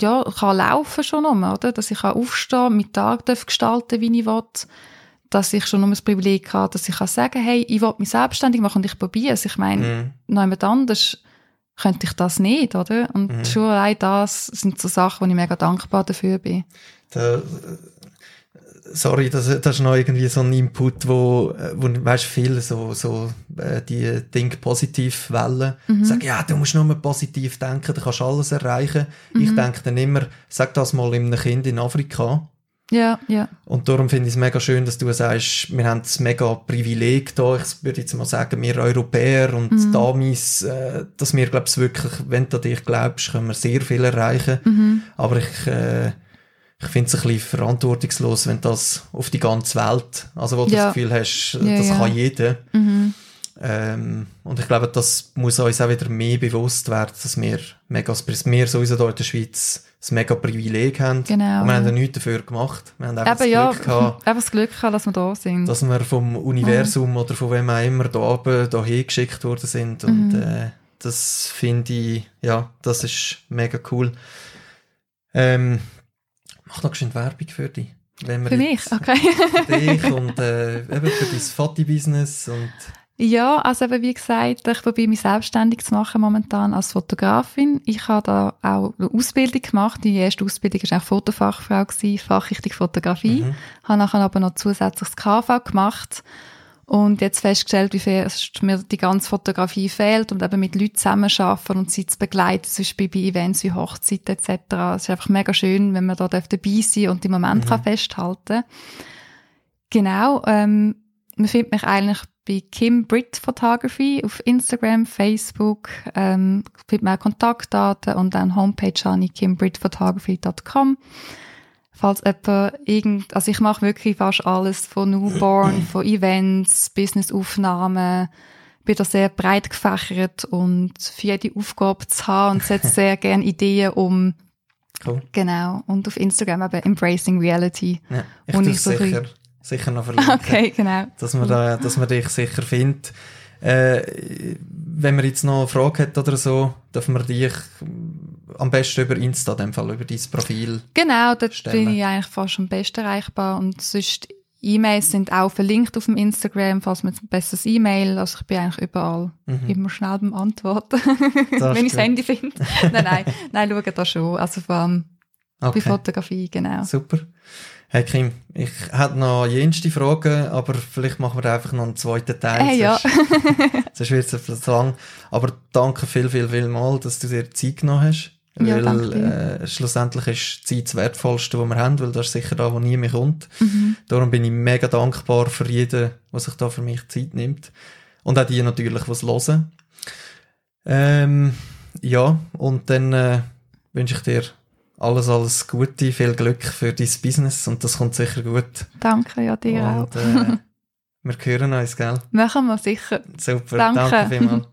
ja, kann laufen schon um, oder? Dass ich aufstehen, meinen Tag darf gestalten, wie ich will. Dass ich schon um das Privileg habe, dass ich kann sagen, hey, ich will mich selbstständig machen und ich probiere es. Ich meine, Mhm. noch jemand anders könnte ich das nicht, oder? Und Mhm. schon allein das sind so Sachen, wo ich mega dankbar dafür bin. Da, sorry, das, das ist noch irgendwie so ein Input, wo, wo weißt, viele so, so äh, die Dinge positiv wählen. Mhm. Sagen, ja, du musst nur positiv denken, du kannst alles erreichen. Ich Mhm. denke dann immer, sag das mal einem Kind in Afrika. Ja, ja. Und darum finde ich es mega schön, dass du sagst, wir haben das mega Privileg da. Ich würde jetzt mal sagen, wir Europäer und Mhm. Damis, äh, dass wir, glaube ich, wirklich, wenn du an dich glaubst, können wir sehr viel erreichen. Mhm. Aber ich, äh, ich finde es ein bisschen verantwortungslos, wenn das auf die ganze Welt, also wo du Ja. das Gefühl hast, Ja, das ja. kann jeder. Mhm. Ähm, und ich glaube, das muss uns auch wieder mehr bewusst werden, dass wir mega, wir sowieso hier in der Schweiz ein mega Privileg haben. Genau. Und wir haben ja nichts dafür gemacht. Wir haben einfach Eben ja, das Glück gehabt, einfach das Glück gehabt, dass wir da sind. dass wir vom Universum oder von wem auch immer da oben dahin geschickt worden sind. Und Mhm. äh, das finde ich, ja, das ist mega cool. Ähm, mach noch geschwind Werbung für dich. Wenn wir Für mich, okay. Für dich und äh, eben für dein Fati-Business und Ja, also eben wie gesagt, ich probiere mich selbstständig zu machen momentan als Fotografin. Ich habe da auch eine Ausbildung gemacht. Die erste Ausbildung war eigentlich Fotofachfrau, gewesen, Fachrichtung Fotografie. Mhm. Habe nachher aber noch zusätzliches KV gemacht und jetzt festgestellt, wie viel es mir die ganze Fotografie fehlt und eben mit Leuten zusammenarbeiten und sie zu begleiten, zum Beispiel bei Events wie Hochzeiten etc. Es ist einfach mega schön, wenn man da dabei sein und die Moment Mhm. kann festhalten Genau, ähm, man findet mich eigentlich bei Kim Britt Photography auf Instagram, Facebook, ähm, findet man auch Kontaktdaten und dann Homepage habe ich kimbritphotography.com. Falls jemand irgend, also ich mache wirklich fast alles von Newborn, von Events, Businessaufnahmen, bin da sehr breit gefächert und für jede Aufgabe zu haben und setze sehr gerne Ideen um. cool. Genau. Und auf Instagram eben Embracing Reality. Ja, ich Und ich so ein sicher, sicher noch verlinken. Okay, genau. dass man, da, dass man dich sicher findet. Äh, wenn man jetzt noch eine Frage hat oder so, dürfen wir dich am besten über Insta, in dem Fall, über dein Profil. Genau, dort stellen. bin ich eigentlich fast am besten erreichbar und sonst E-Mails sind auch verlinkt auf dem Instagram, falls man ein besseres E-Mail, also ich bin eigentlich überall Mhm. immer schnell beim Antworten, wenn ich das. Handy finde. nein, nein, nein, schaue da schon, also vor allem bei Okay, Fotografie, genau. super. Hey Kim, ich hätte noch jenste Fragen, aber vielleicht machen wir einfach noch einen zweiten Teil. Äh, ja. sonst- wird es etwas lang. Aber danke viel, viel, viel mal, dass du dir Zeit genommen hast. Ja, weil äh, schlussendlich ist die Zeit das Wertvollste, was wir haben, weil das ist sicher da, wo nie mehr kommt. Mhm. Darum bin ich mega dankbar für jeden, der sich da für mich Zeit nimmt. Und auch die natürlich, die es hören. Ähm, ja, und dann äh, wünsche ich dir alles, alles Gute, viel Glück für dein Business und das kommt sicher gut. Danke, ja, dir auch. Und äh, wir hören uns, gell? Machen wir sicher. Super, Danke. danke vielmals.